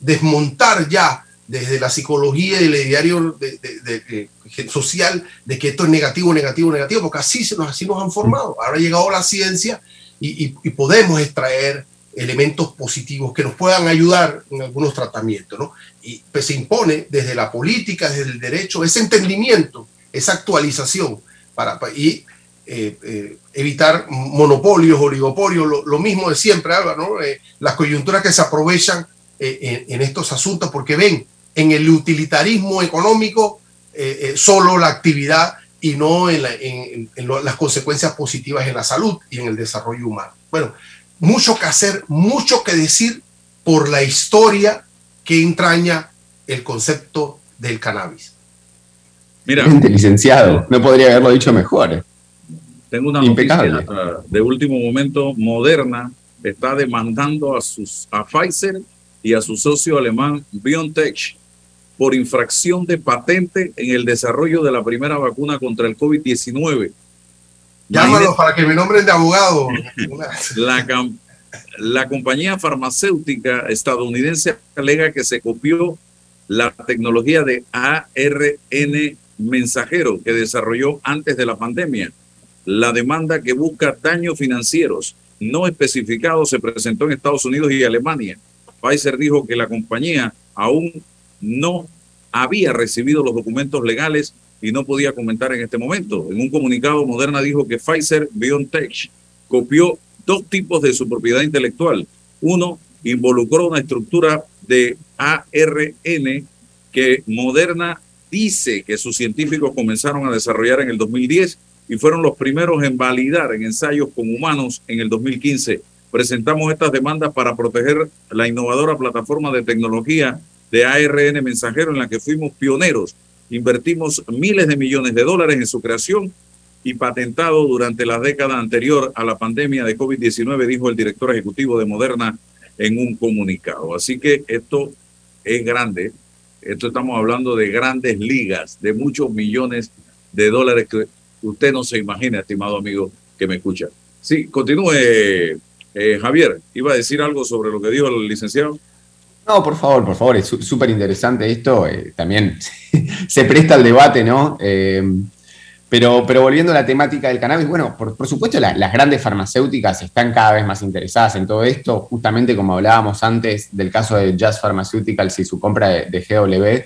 desmontar ya desde la psicología y el diario de, social de que esto es negativo, negativo, negativo, porque así, se nos, así nos han formado. Ahora ha llegado la ciencia y, podemos extraer elementos positivos que nos puedan ayudar en algunos tratamientos. ¿no? Y pues, se impone desde la política, desde el derecho, ese entendimiento, esa actualización. Para, y eh, eh, evitar monopolios, oligopolios, lo, mismo de siempre, Álvaro, eh, las coyunturas que se aprovechan en, estos asuntos porque ven en el utilitarismo económico solo la actividad y no en, las consecuencias positivas en la salud y en el desarrollo humano. Bueno, mucho que hacer, mucho que decir por la historia que entraña el concepto del cannabis. Mira, licenciado, no podría haberlo dicho mejor. Tengo una noticia de último momento. Moderna está demandando a, sus, a Pfizer y a su socio alemán BioNTech por infracción de patente en el desarrollo de la primera vacuna contra el COVID-19. Llámalo para que me nombren de abogado. la, la compañía farmacéutica estadounidense alega que se copió la tecnología de ARN mensajero que desarrolló antes de la pandemia la demanda que busca daños financieros no especificados se presentó en Estados Unidos y Alemania. Pfizer dijo que la compañía aún no había recibido los documentos legales y no podía comentar en este momento. En un comunicado, Moderna dijo que Pfizer BioNTech copió dos tipos de su propiedad intelectual. Uno involucró una estructura de ARN que Moderna dice que sus científicos comenzaron a desarrollar en el 2010 y fueron los primeros en validar en ensayos con humanos en el 2015. Presentamos estas demandas para proteger la innovadora plataforma de tecnología de ARN mensajero en la que fuimos pioneros. Invertimos miles de millones de dólares en su creación y patentado durante la década anterior a la pandemia de COVID-19, dijo el director ejecutivo de Moderna en un comunicado. Así que esto es grande. Esto estamos hablando de grandes ligas, de muchos millones de dólares que usted no se imagina, estimado amigo que me escucha. Sí, continúe, eh, Javier. ¿Iba a decir algo sobre lo que dijo el licenciado? No, por favor, por favor, es súper interesante esto. Eh, también se presta al debate, ¿no? Eh, pero, pero volviendo a la temática del cannabis, bueno, por, supuesto las grandes farmacéuticas están cada vez más interesadas en todo esto, justamente como hablábamos antes del caso de Just Pharmaceuticals y su compra de, de GW,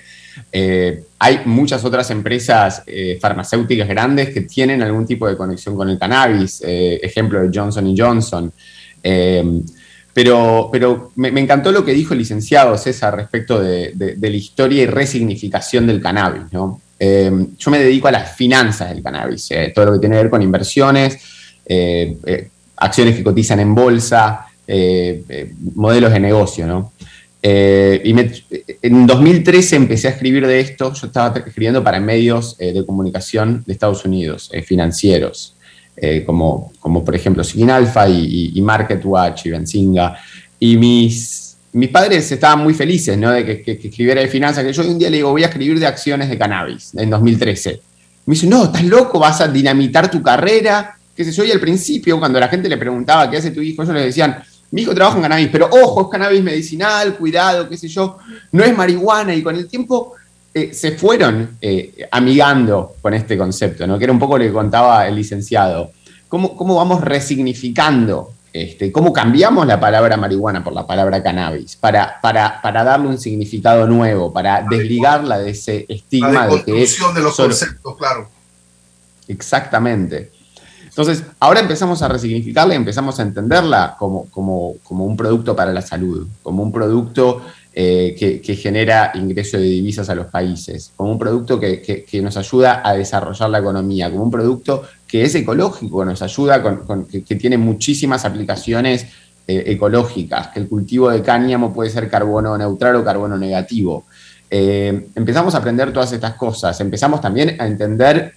eh, hay muchas otras empresas farmacéuticas grandes que tienen algún tipo de conexión con el cannabis, ejemplo de Johnson Johnson. Pero, pero me, encantó lo que dijo el licenciado César respecto de, la historia y resignificación del cannabis. ¿no? Eh, yo me dedico a las finanzas del cannabis, eh, todo lo que tiene que ver con inversiones, eh, acciones que cotizan en bolsa, modelos de negocio. ¿no? y en 2013 empecé a escribir de esto, yo estaba escribiendo para medios de comunicación de Estados Unidos, financieros. Eh, como, como por ejemplo Sigin Alpha y, y, MarketWatch y Benzinga. Y mis, mis padres estaban muy felices ¿no? de que, que, escribiera de finanzas, que yo un día le digo, voy a escribir de acciones de cannabis en 2013. Me dice, no, estás loco, vas a dinamitar tu carrera. Que sé yo, y al principio, cuando la gente le preguntaba qué hace tu hijo, ellos le decían, mi hijo trabaja en cannabis, pero ojo, es cannabis medicinal, cuidado, qué sé yo, no es marihuana. Y con el tiempo eh, se fueron eh, amigando con este concepto, ¿no? que era un poco lo que contaba el licenciado. ¿Cómo, cómo vamos resignificando? Este, ¿Cómo cambiamos la palabra marihuana por la palabra cannabis? Para, para, para darle un significado nuevo, para desligarla de ese estigma de que es. de los conceptos, claro. Exactamente. Entonces, ahora empezamos a resignificarla y empezamos a entenderla como, como, como un producto para la salud, como un producto eh, que, genera ingreso de divisas a los países, como un producto que, nos ayuda a desarrollar la economía, como un producto que es ecológico, nos ayuda, con, que, tiene muchísimas aplicaciones eh, ecológicas, que el cultivo de cáñamo puede ser carbono neutral o carbono negativo. Eh, empezamos a aprender todas estas cosas, empezamos también a entender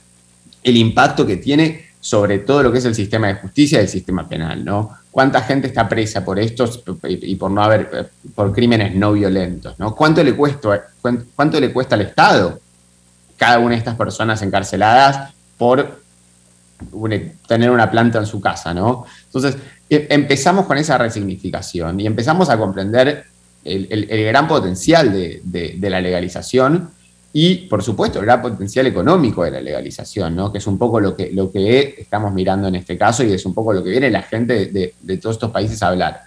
el impacto que tiene sobre todo lo que es el sistema de justicia y el sistema penal, ¿no? ¿Cuánta gente está presa por estos y por no haber, por crímenes no violentos, ¿no? ¿Cuánto le cuesta, cuánto le cuesta al Estado cada una de estas personas encarceladas por tener una planta en su casa, ¿no? Entonces, e, empezamos con esa resignificación y empezamos a comprender el, gran potencial de la legalización y, por supuesto, el gran potencial económico de la legalización, ¿no? que es un poco lo que, lo que estamos mirando en este caso y es un poco lo que viene la gente de, todos estos países a hablar.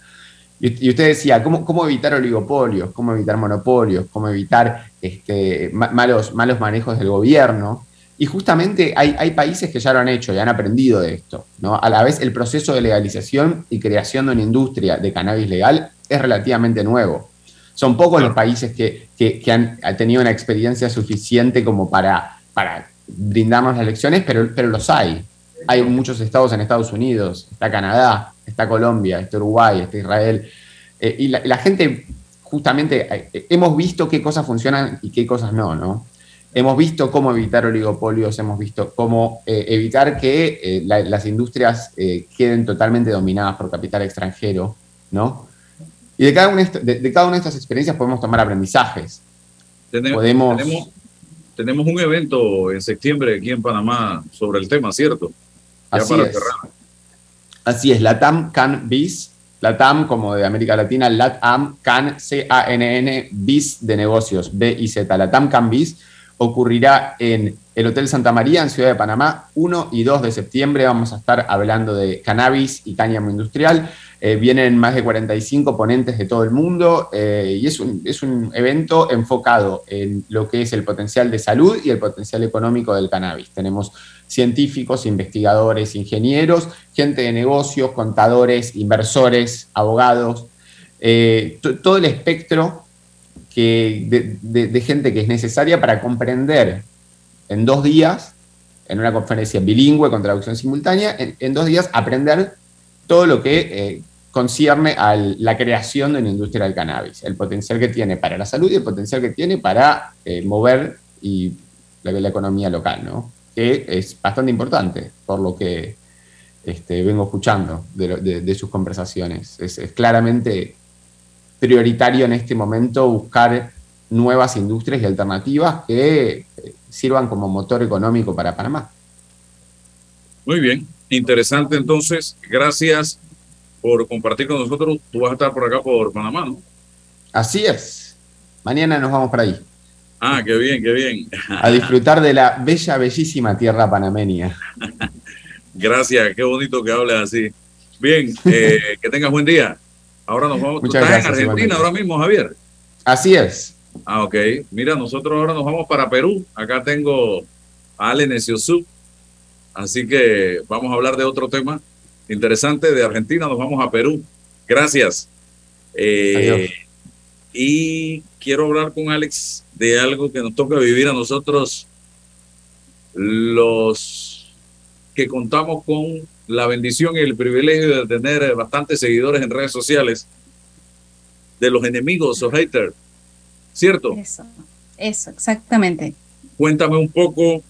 Y, usted decía, ¿cómo, ¿cómo, evitar oligopolios? ¿Cómo evitar monopolios? ¿Cómo evitar este, malos, malos manejos del gobierno? Y justamente hay, hay, países que ya lo han hecho y han aprendido de esto. ¿no? A la vez, el proceso de legalización y creación de una industria de cannabis legal es relativamente nuevo. Son pocos los países que, han, tenido una experiencia suficiente como para, para brindarnos las lecciones, pero, pero los hay. Hay muchos estados en Estados Unidos, está Canadá, está Colombia, está Uruguay, está Israel. Eh, y la, gente, justamente, eh, hemos visto qué cosas funcionan y qué cosas no, ¿no? Hemos visto cómo evitar oligopolios, hemos visto cómo eh, evitar que las industrias queden totalmente dominadas por capital extranjero, ¿no? Y de cada, una, de, cada una de estas experiencias podemos tomar aprendizajes. Tenemos, podemos... tenemos, un evento en septiembre aquí en Panamá sobre el tema, ¿cierto? Así es. Así es, LATAM CAN BIS, LATAM como de América Latina, LATAM CAN C-A-N-N BIS de negocios, B y Z, LATAM CAN BIS ocurrirá en el Hotel Santa María en Ciudad de Panamá, 1 y 2 de septiembre. Vamos a estar hablando de cannabis y cáñamo industrial. Eh, vienen más de 45 ponentes de todo el mundo eh, y es un, es un, evento enfocado en lo que es el potencial de salud y el potencial económico del cannabis. Tenemos científicos, investigadores, ingenieros, gente de negocios, contadores, inversores, abogados, eh, todo el espectro que, de, gente que es necesaria para comprender en dos días, en una conferencia bilingüe con traducción simultánea, en, dos días aprender todo lo que eh, concierne a la creación de una industria del cannabis, el potencial que tiene para la salud y el potencial que tiene para eh, mover y la, economía local, ¿no? que es bastante importante por lo que este, vengo escuchando de, sus conversaciones. es claramente prioritario en este momento buscar nuevas industrias y alternativas que eh, sirvan como motor económico para Panamá. Muy bien, interesante entonces. Gracias por compartir con nosotros. Tú vas a estar por acá por Panamá, ¿no? Así es. Mañana nos vamos para ahí. Ah, qué bien, qué bien. A disfrutar de la bella, bellísima tierra panameña. Gracias, qué bonito que hables así. Bien, eh, que tengas buen día. Ahora nos vamos. Muchas ¿Tú estás en Argentina ahora mismo, Javier? Así es. Ah, ok. Mira, nosotros ahora nos vamos para Perú. Acá tengo a Ale Neciosú. Así que vamos a hablar de otro tema interesante de Argentina. Nos vamos a Perú. Gracias. Eh, y quiero hablar con Alex de algo que nos toca vivir a nosotros, los que contamos con la bendición y el privilegio de tener bastantes seguidores en redes sociales, de los enemigos o haters, ¿cierto? Eso, eso, exactamente. Cuéntame un poco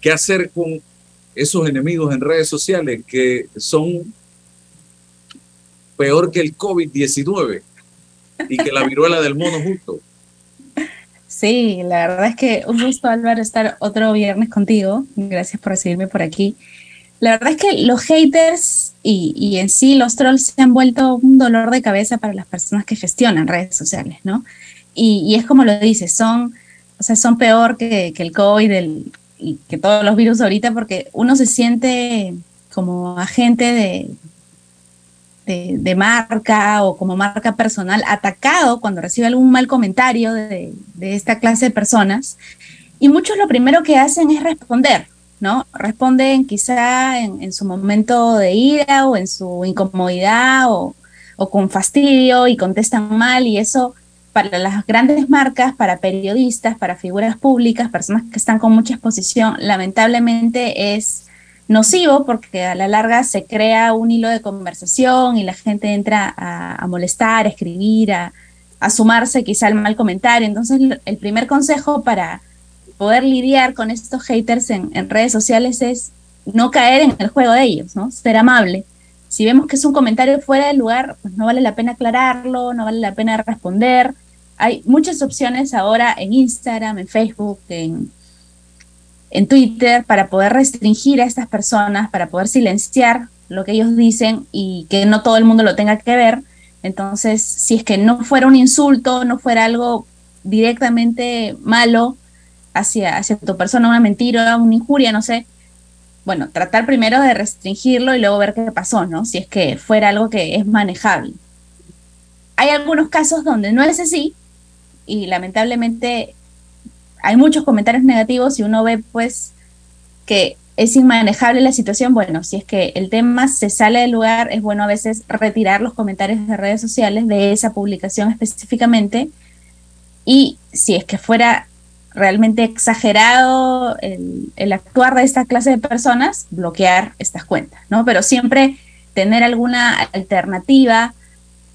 qué hacer con esos enemigos en redes sociales que son peor que el COVID-19 y que la viruela del mono justo. Sí, la verdad es que un gusto, Álvaro, estar otro viernes contigo. Gracias por recibirme por aquí. La verdad es que los haters y, y en sí los trolls se han vuelto un dolor de cabeza para las personas que gestionan redes sociales, ¿no? Y, y es como lo dices, son, o sea, son peor que, que el COVID y que todos los virus ahorita porque uno se siente como agente de, de, marca o como marca personal atacado cuando recibe algún mal comentario de, de esta clase de personas. Y muchos lo primero que hacen es responder, ¿no? Responden quizá en, en su momento de ira o en su incomodidad o, o con fastidio y contestan mal y eso para las grandes marcas, para periodistas, para figuras públicas, personas que están con mucha exposición, lamentablemente es nocivo porque a la larga se crea un hilo de conversación y la gente entra a, molestar, a escribir, a, a sumarse quizá al mal comentario. Entonces el primer consejo para poder lidiar con estos haters en, en redes sociales es no caer en el juego de ellos, ¿no? Ser amable. Si vemos que es un comentario fuera de lugar, pues no vale la pena aclararlo, no vale la pena responder. Hay muchas opciones ahora en Instagram, en Facebook, en, en Twitter para poder restringir a estas personas, para poder silenciar lo que ellos dicen y que no todo el mundo lo tenga que ver. Entonces, si es que no fuera un insulto, no fuera algo directamente malo hacia, hacia tu persona, una mentira, una injuria, no sé, bueno, tratar primero de restringirlo y luego ver qué pasó, ¿no? Si es que fuera algo que es manejable. Hay algunos casos donde no es así y lamentablemente hay muchos comentarios negativos y uno ve pues que es inmanejable la situación. Bueno, si es que el tema se sale del lugar, es bueno a veces retirar los comentarios de redes sociales de esa publicación específicamente. Y si es que fuera realmente exagerado el, el actuar de esta clase de personas, bloquear estas cuentas, ¿no? Pero siempre tener alguna alternativa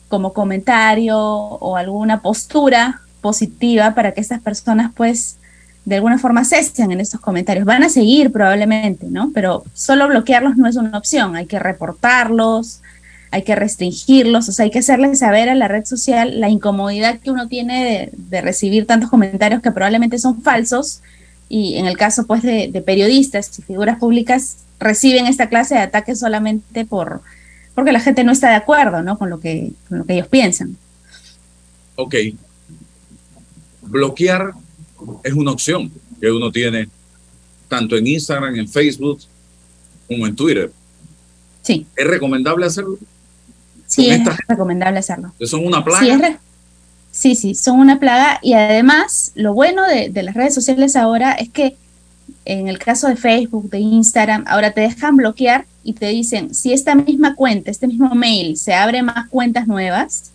como comentario o alguna postura positiva para que estas personas pues de alguna forma cesen en estos comentarios. Van a seguir probablemente, ¿no? Pero solo bloquearlos no es una opción, hay que reportarlos, hay que restringirlos, o sea, hay que hacerles saber a la red social la incomodidad que uno tiene de, de recibir tantos comentarios que probablemente son falsos y en el caso pues de, de periodistas y figuras públicas reciben esta clase de ataques solamente por porque la gente no está de acuerdo, ¿no? Con lo que, con lo que ellos piensan. Ok. Bloquear es una opción que uno tiene tanto en Instagram, en Facebook, como en Twitter. Sí. ¿Es recomendable hacerlo? Sí, es recomendable hacerlo. son una plaga. sí, sí, son una plaga y además lo bueno de, de las redes sociales ahora es que en el caso de Facebook, de Instagram, ahora te dejan bloquear y te dicen, si esta misma cuenta, este mismo mail, se abre más cuentas nuevas,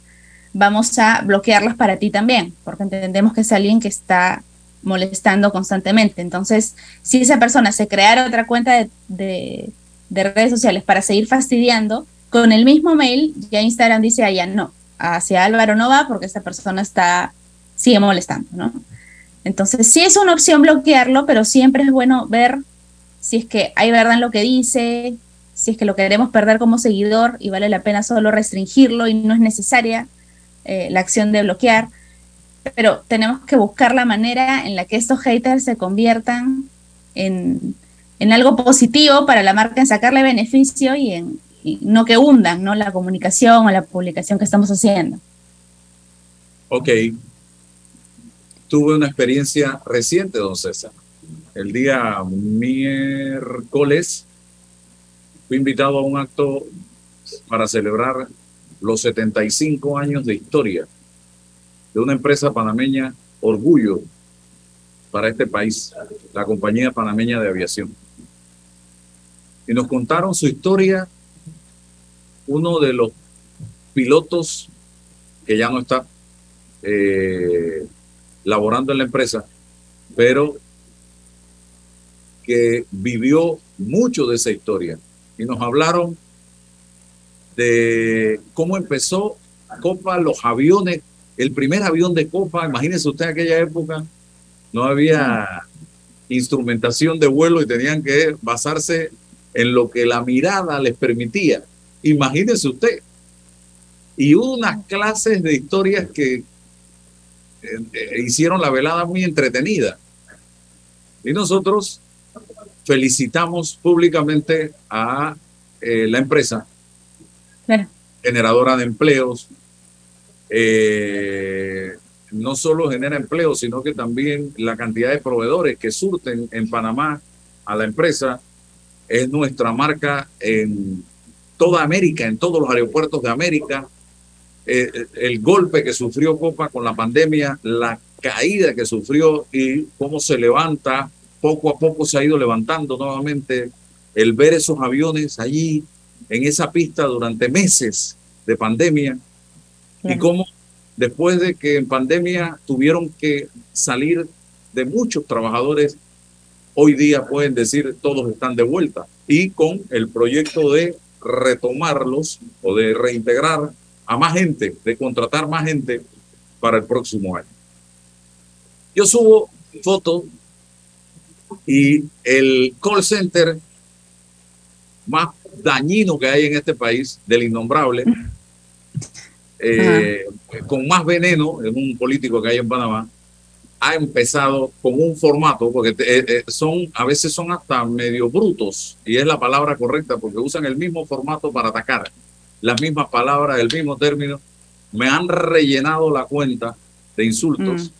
vamos a bloquearlas para ti también, porque entendemos que es alguien que está molestando constantemente. Entonces, si esa persona se creara otra cuenta de, de- de redes sociales para seguir fastidiando, con el mismo mail, ya Instagram dice, ah, ya no, hacia Álvaro no va porque esta persona está, sigue molestando, ¿no? Entonces, sí es una opción bloquearlo, pero siempre es bueno ver si es que hay verdad en lo que dice, si es que lo queremos perder como seguidor y vale la pena solo restringirlo y no es necesaria eh, la acción de bloquear. Pero tenemos que buscar la manera en la que estos haters se conviertan en, en algo positivo para la marca, en sacarle beneficio y en no que hundan ¿no? la comunicación o la publicación que estamos haciendo. Ok. Tuve una experiencia reciente, don César. El día miércoles fui invitado a un acto para celebrar los 75 años de historia de una empresa panameña, Orgullo, para este país, la compañía panameña de aviación. Y nos contaron su historia, uno de los pilotos que ya no está eh, laborando en la empresa, pero que vivió mucho de esa historia. Y nos hablaron de cómo empezó Copa, los aviones, el primer avión de Copa, imagínense usted aquella época, no había instrumentación de vuelo y tenían que basarse en lo que la mirada les permitía. Imagínese usted. Y hubo unas clases de historias que eh, eh, hicieron la velada muy entretenida. Y nosotros felicitamos públicamente a eh, la empresa generadora de empleos. no solo genera empleos, sino que también la cantidad de proveedores que surten en Panamá a la empresa es nuestra marca en toda América, en todos los aeropuertos de América. Eh, eh, el golpe que sufrió Copa con la pandemia, la caída que sufrió y cómo se levanta, poco a poco se ha ido levantando nuevamente, el ver esos aviones allí en esa pista durante meses de pandemia. Y cómo después de que en pandemia tuvieron que salir de muchos trabajadores hoy día pueden decir todos están de vuelta. Y con el proyecto de retomarlos o de reintegrar a más gente, de contratar más gente para el próximo año. Yo subo fotos y el call center más dañino que hay en este país, del innombrable, eh, con más veneno, es un político que hay en Panamá, ha empezado con un formato, porque eh, eh, son, a veces son hasta medio brutos, y es la palabra correcta, porque usan el mismo formato para atacar, las mismas palabras, el mismo término. Me han rellenado la cuenta de insultos, mm.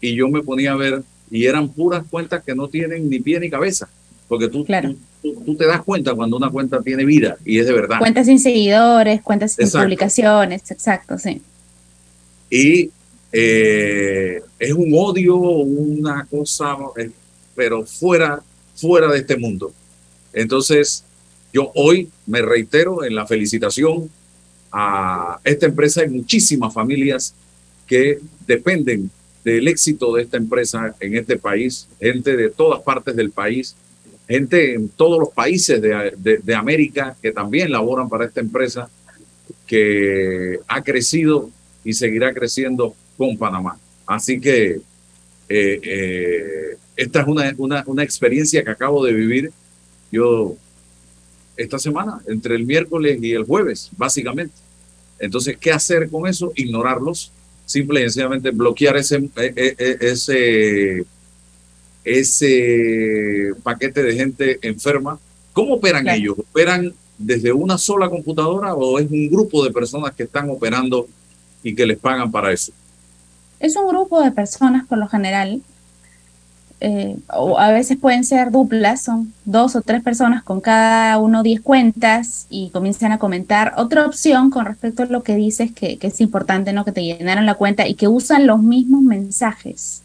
y yo me ponía a ver, y eran puras cuentas que no tienen ni pie ni cabeza, porque tú, tú, te das cuenta cuando una cuenta tiene vida, y es de verdad. Cuentas sin seguidores, cuentas sin publicaciones, exacto, sí. Y eh, es un odio, una cosa, eh, pero fuera, fuera de este mundo. Entonces, yo hoy me reitero en la felicitación a esta empresa y muchísimas familias que dependen del éxito de esta empresa en este país, gente de todas partes del país, gente en todos los países de, de América que también laboran para esta empresa, que ha crecido y seguirá creciendo con Panamá. Así que eh, eh, esta es una, una, una, experiencia que acabo de vivir yo esta semana, entre el miércoles y el jueves, básicamente. Entonces, ¿qué hacer con eso? Ignorarlos, simple y sencillamente bloquear ese, e, ese, ese paquete de gente enferma. ¿Cómo operan ellos? ¿Operan desde una sola computadora o es un grupo de personas que están operando y que les pagan para eso? Es un grupo de personas por lo general, eh, o a veces pueden ser duplas, son dos o tres personas con cada uno diez cuentas y comienzan a comentar. Otra opción con respecto a lo que dices que, que es importante, ¿no? Que te llenaron la cuenta y que usan los mismos mensajes.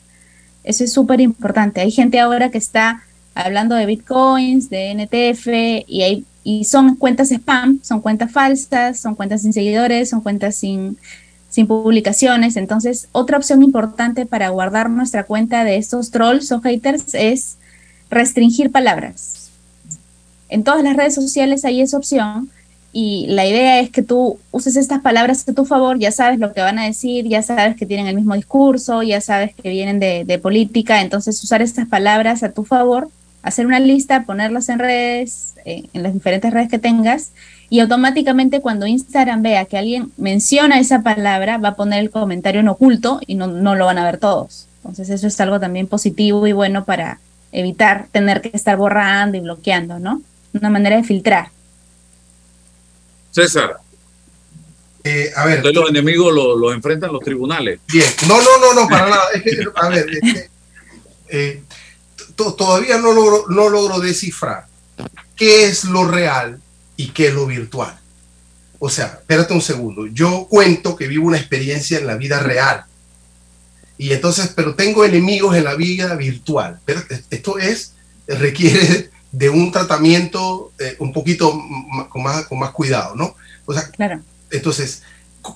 Eso es súper importante. Hay gente ahora que está hablando de bitcoins, de NTF, y, hay, y son cuentas spam, son cuentas falsas, son cuentas sin seguidores, son cuentas sin sin publicaciones. Entonces, otra opción importante para guardar nuestra cuenta de estos trolls o haters es restringir palabras. En todas las redes sociales hay esa opción y la idea es que tú uses estas palabras a tu favor, ya sabes lo que van a decir, ya sabes que tienen el mismo discurso, ya sabes que vienen de, política, entonces usar estas palabras a tu favor, hacer una lista, ponerlas en redes, eh, en las diferentes redes que tengas y automáticamente cuando Instagram vea que alguien menciona esa palabra, va a poner el comentario en oculto y no, no lo van a ver todos. Entonces eso es algo también positivo y bueno para evitar tener que estar borrando y bloqueando, ¿no? Una manera de filtrar. César. Eh, a ver. Entonces los enemigos los enfrentan los tribunales. Bien. No, no, no, no, para nada. Es que, a ver, eh, todavía no logro, no logro descifrar qué es lo real y qué es lo virtual. O sea, espérate un segundo, yo cuento que vivo una experiencia en la vida real. Y entonces, pero tengo enemigos en la vida virtual. Pero esto es, requiere de un tratamiento eh, un poquito con más, con más cuidado, ¿no? O sea, claro. entonces,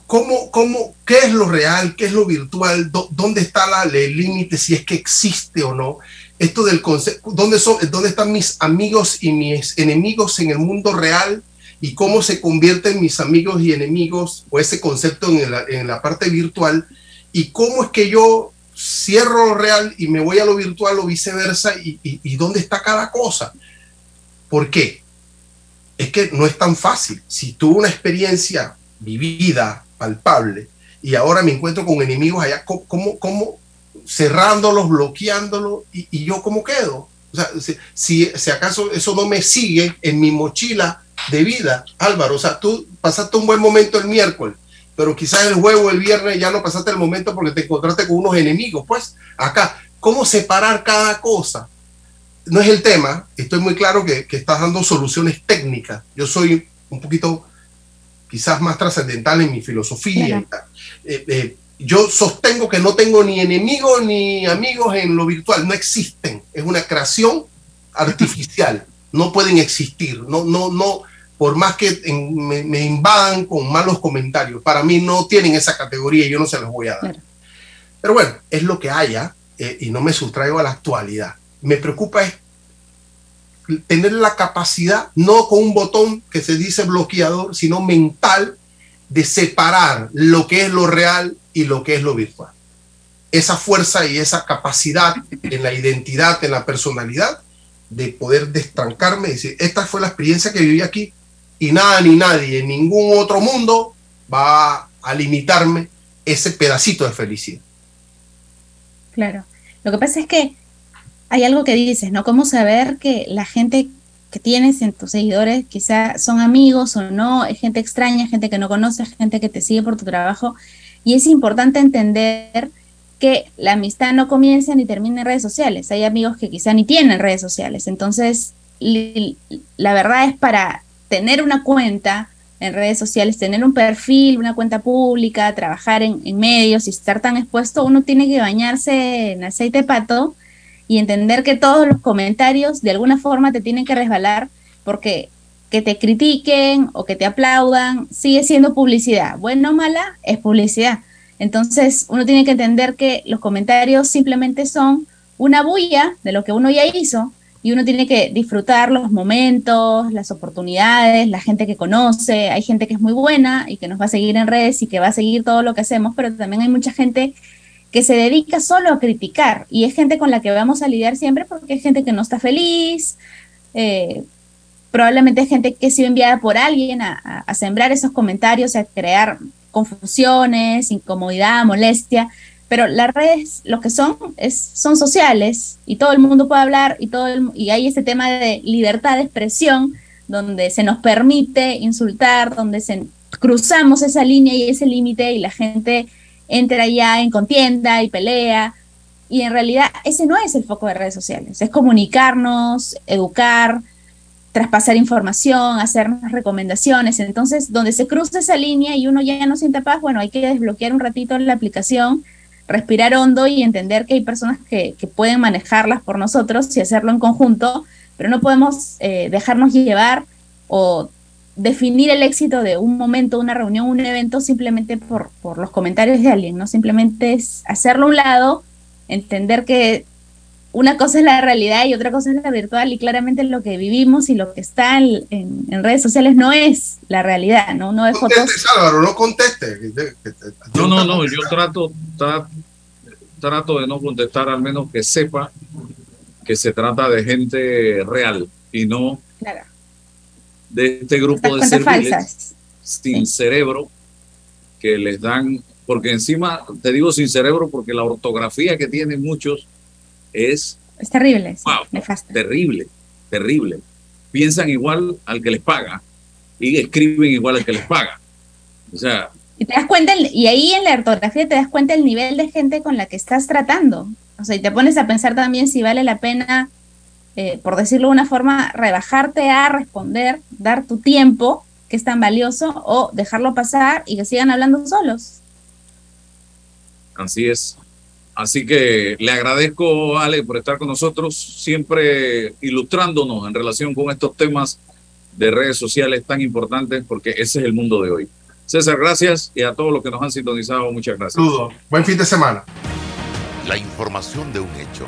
¿cómo, cómo, ¿qué es lo real? ¿Qué es lo virtual? ¿Dónde está la, el límite? Si es que existe o no. Esto del concepto, ¿dónde, son, ¿dónde están mis amigos y mis enemigos en el mundo real? Y cómo se convierten mis amigos y enemigos o ese concepto en la, en la parte virtual. Y cómo es que yo cierro lo real y me voy a lo virtual o viceversa. Y, y, y dónde está cada cosa. ¿Por qué? Es que no es tan fácil. Si tuve una experiencia vivida, palpable, y ahora me encuentro con enemigos allá, ¿cómo, cómo cerrándolos, bloqueándolos, y, yo cómo quedo? O sea, si, si, acaso eso no me sigue en mi mochila de vida, Álvaro, o sea, tú pasaste un buen momento el miércoles, pero quizás el juego el viernes ya no pasaste el momento porque te encontraste con unos enemigos, pues acá, ¿cómo separar cada cosa? No es el tema, estoy muy claro que, que estás dando soluciones técnicas, yo soy un poquito quizás más trascendental en mi filosofía. Eh, eh, yo sostengo que no tengo ni enemigos ni amigos en lo virtual, no existen, es una creación artificial, no pueden existir, no, no, no, por más que me, invadan con malos comentarios, para mí no tienen esa categoría y yo no se los voy a dar. Pero bueno, es lo que haya eh, y no me sustraigo a la actualidad. Me preocupa es tener la capacidad, no con un botón que se dice bloqueador, sino mental, de separar lo que es lo real y lo que es lo virtual. Esa fuerza y esa capacidad en la identidad, en la personalidad, de poder destrancarme y decir, esta fue la experiencia que viví aquí y nada ni nadie en ningún otro mundo va a limitarme ese pedacito de felicidad. Claro. Lo que pasa es que hay algo que dices, ¿no? ¿Cómo saber que la gente que tienes en tus seguidores quizá son amigos o no? Es gente extraña, gente que no conoces, gente que te sigue por tu trabajo. Y es importante entender que la amistad no comienza ni termina en redes sociales. Hay amigos que quizá ni tienen redes sociales. Entonces, la verdad es para tener una cuenta en redes sociales, tener un perfil, una cuenta pública, trabajar en, en medios y estar tan expuesto, uno tiene que bañarse en aceite de pato y entender que todos los comentarios de alguna forma te tienen que resbalar porque que te critiquen o que te aplaudan sigue siendo publicidad. Bueno o mala, es publicidad. Entonces uno tiene que entender que los comentarios simplemente son una bulla de lo que uno ya hizo y uno tiene que disfrutar los momentos, las oportunidades, la gente que conoce. Hay gente que es muy buena y que nos va a seguir en redes y que va a seguir todo lo que hacemos, pero también hay mucha gente que se dedica solo a criticar y es gente con la que vamos a lidiar siempre porque es gente que no está feliz, eh, probablemente es gente que ha sido enviada por alguien a, sembrar esos comentarios, a crear confusiones, incomodidad, molestia, pero las redes lo que son es, son sociales y todo el mundo puede hablar y, todo y hay ese tema de libertad de expresión donde se nos permite insultar, donde se, cruzamos esa línea y ese límite y la gente entra ya en contienda y pelea. Y en realidad ese no es el foco de redes sociales, es comunicarnos, educar, traspasar información, hacernos recomendaciones. Entonces, donde se cruza esa línea y uno ya no siente paz, bueno, hay que desbloquear un ratito la aplicación, respirar hondo y entender que hay personas que, pueden manejarlas por nosotros y hacerlo en conjunto, pero no podemos eh, dejarnos llevar o definir el éxito de un momento, una reunión, un evento simplemente por, por los comentarios de alguien, ¿no? Simplemente es hacerlo a un lado, entender que una cosa es la realidad y otra cosa es la virtual y claramente lo que vivimos y lo que está en, en, redes sociales no es la realidad, ¿no? No es conteste, Álvaro, no conteste. No, no, no, yo trato, trato de no contestar, al menos que sepa que se trata de gente real y no claro de este grupo de serviles sin cerebro que les dan, porque encima te digo sin cerebro porque la ortografía que tienen muchos es... Es terrible, terrible, terrible. Piensan igual al que les paga y escriben igual al que les paga. O sea... Y te das cuenta, y ahí en la ortografía te das cuenta el nivel de gente con la que estás tratando. O sea, y te pones a pensar también si vale la pena eh, por decirlo de una forma, rebajarte a responder, dar tu tiempo, que es tan valioso, o dejarlo pasar y que sigan hablando solos. Así es. Así que le agradezco, Ale, por estar con nosotros, siempre ilustrándonos en relación con estos temas de redes sociales tan importantes, porque ese es el mundo de hoy. César, gracias y a todos los que nos han sintonizado, muchas gracias. Saludos. Buen fin de semana. La información de un hecho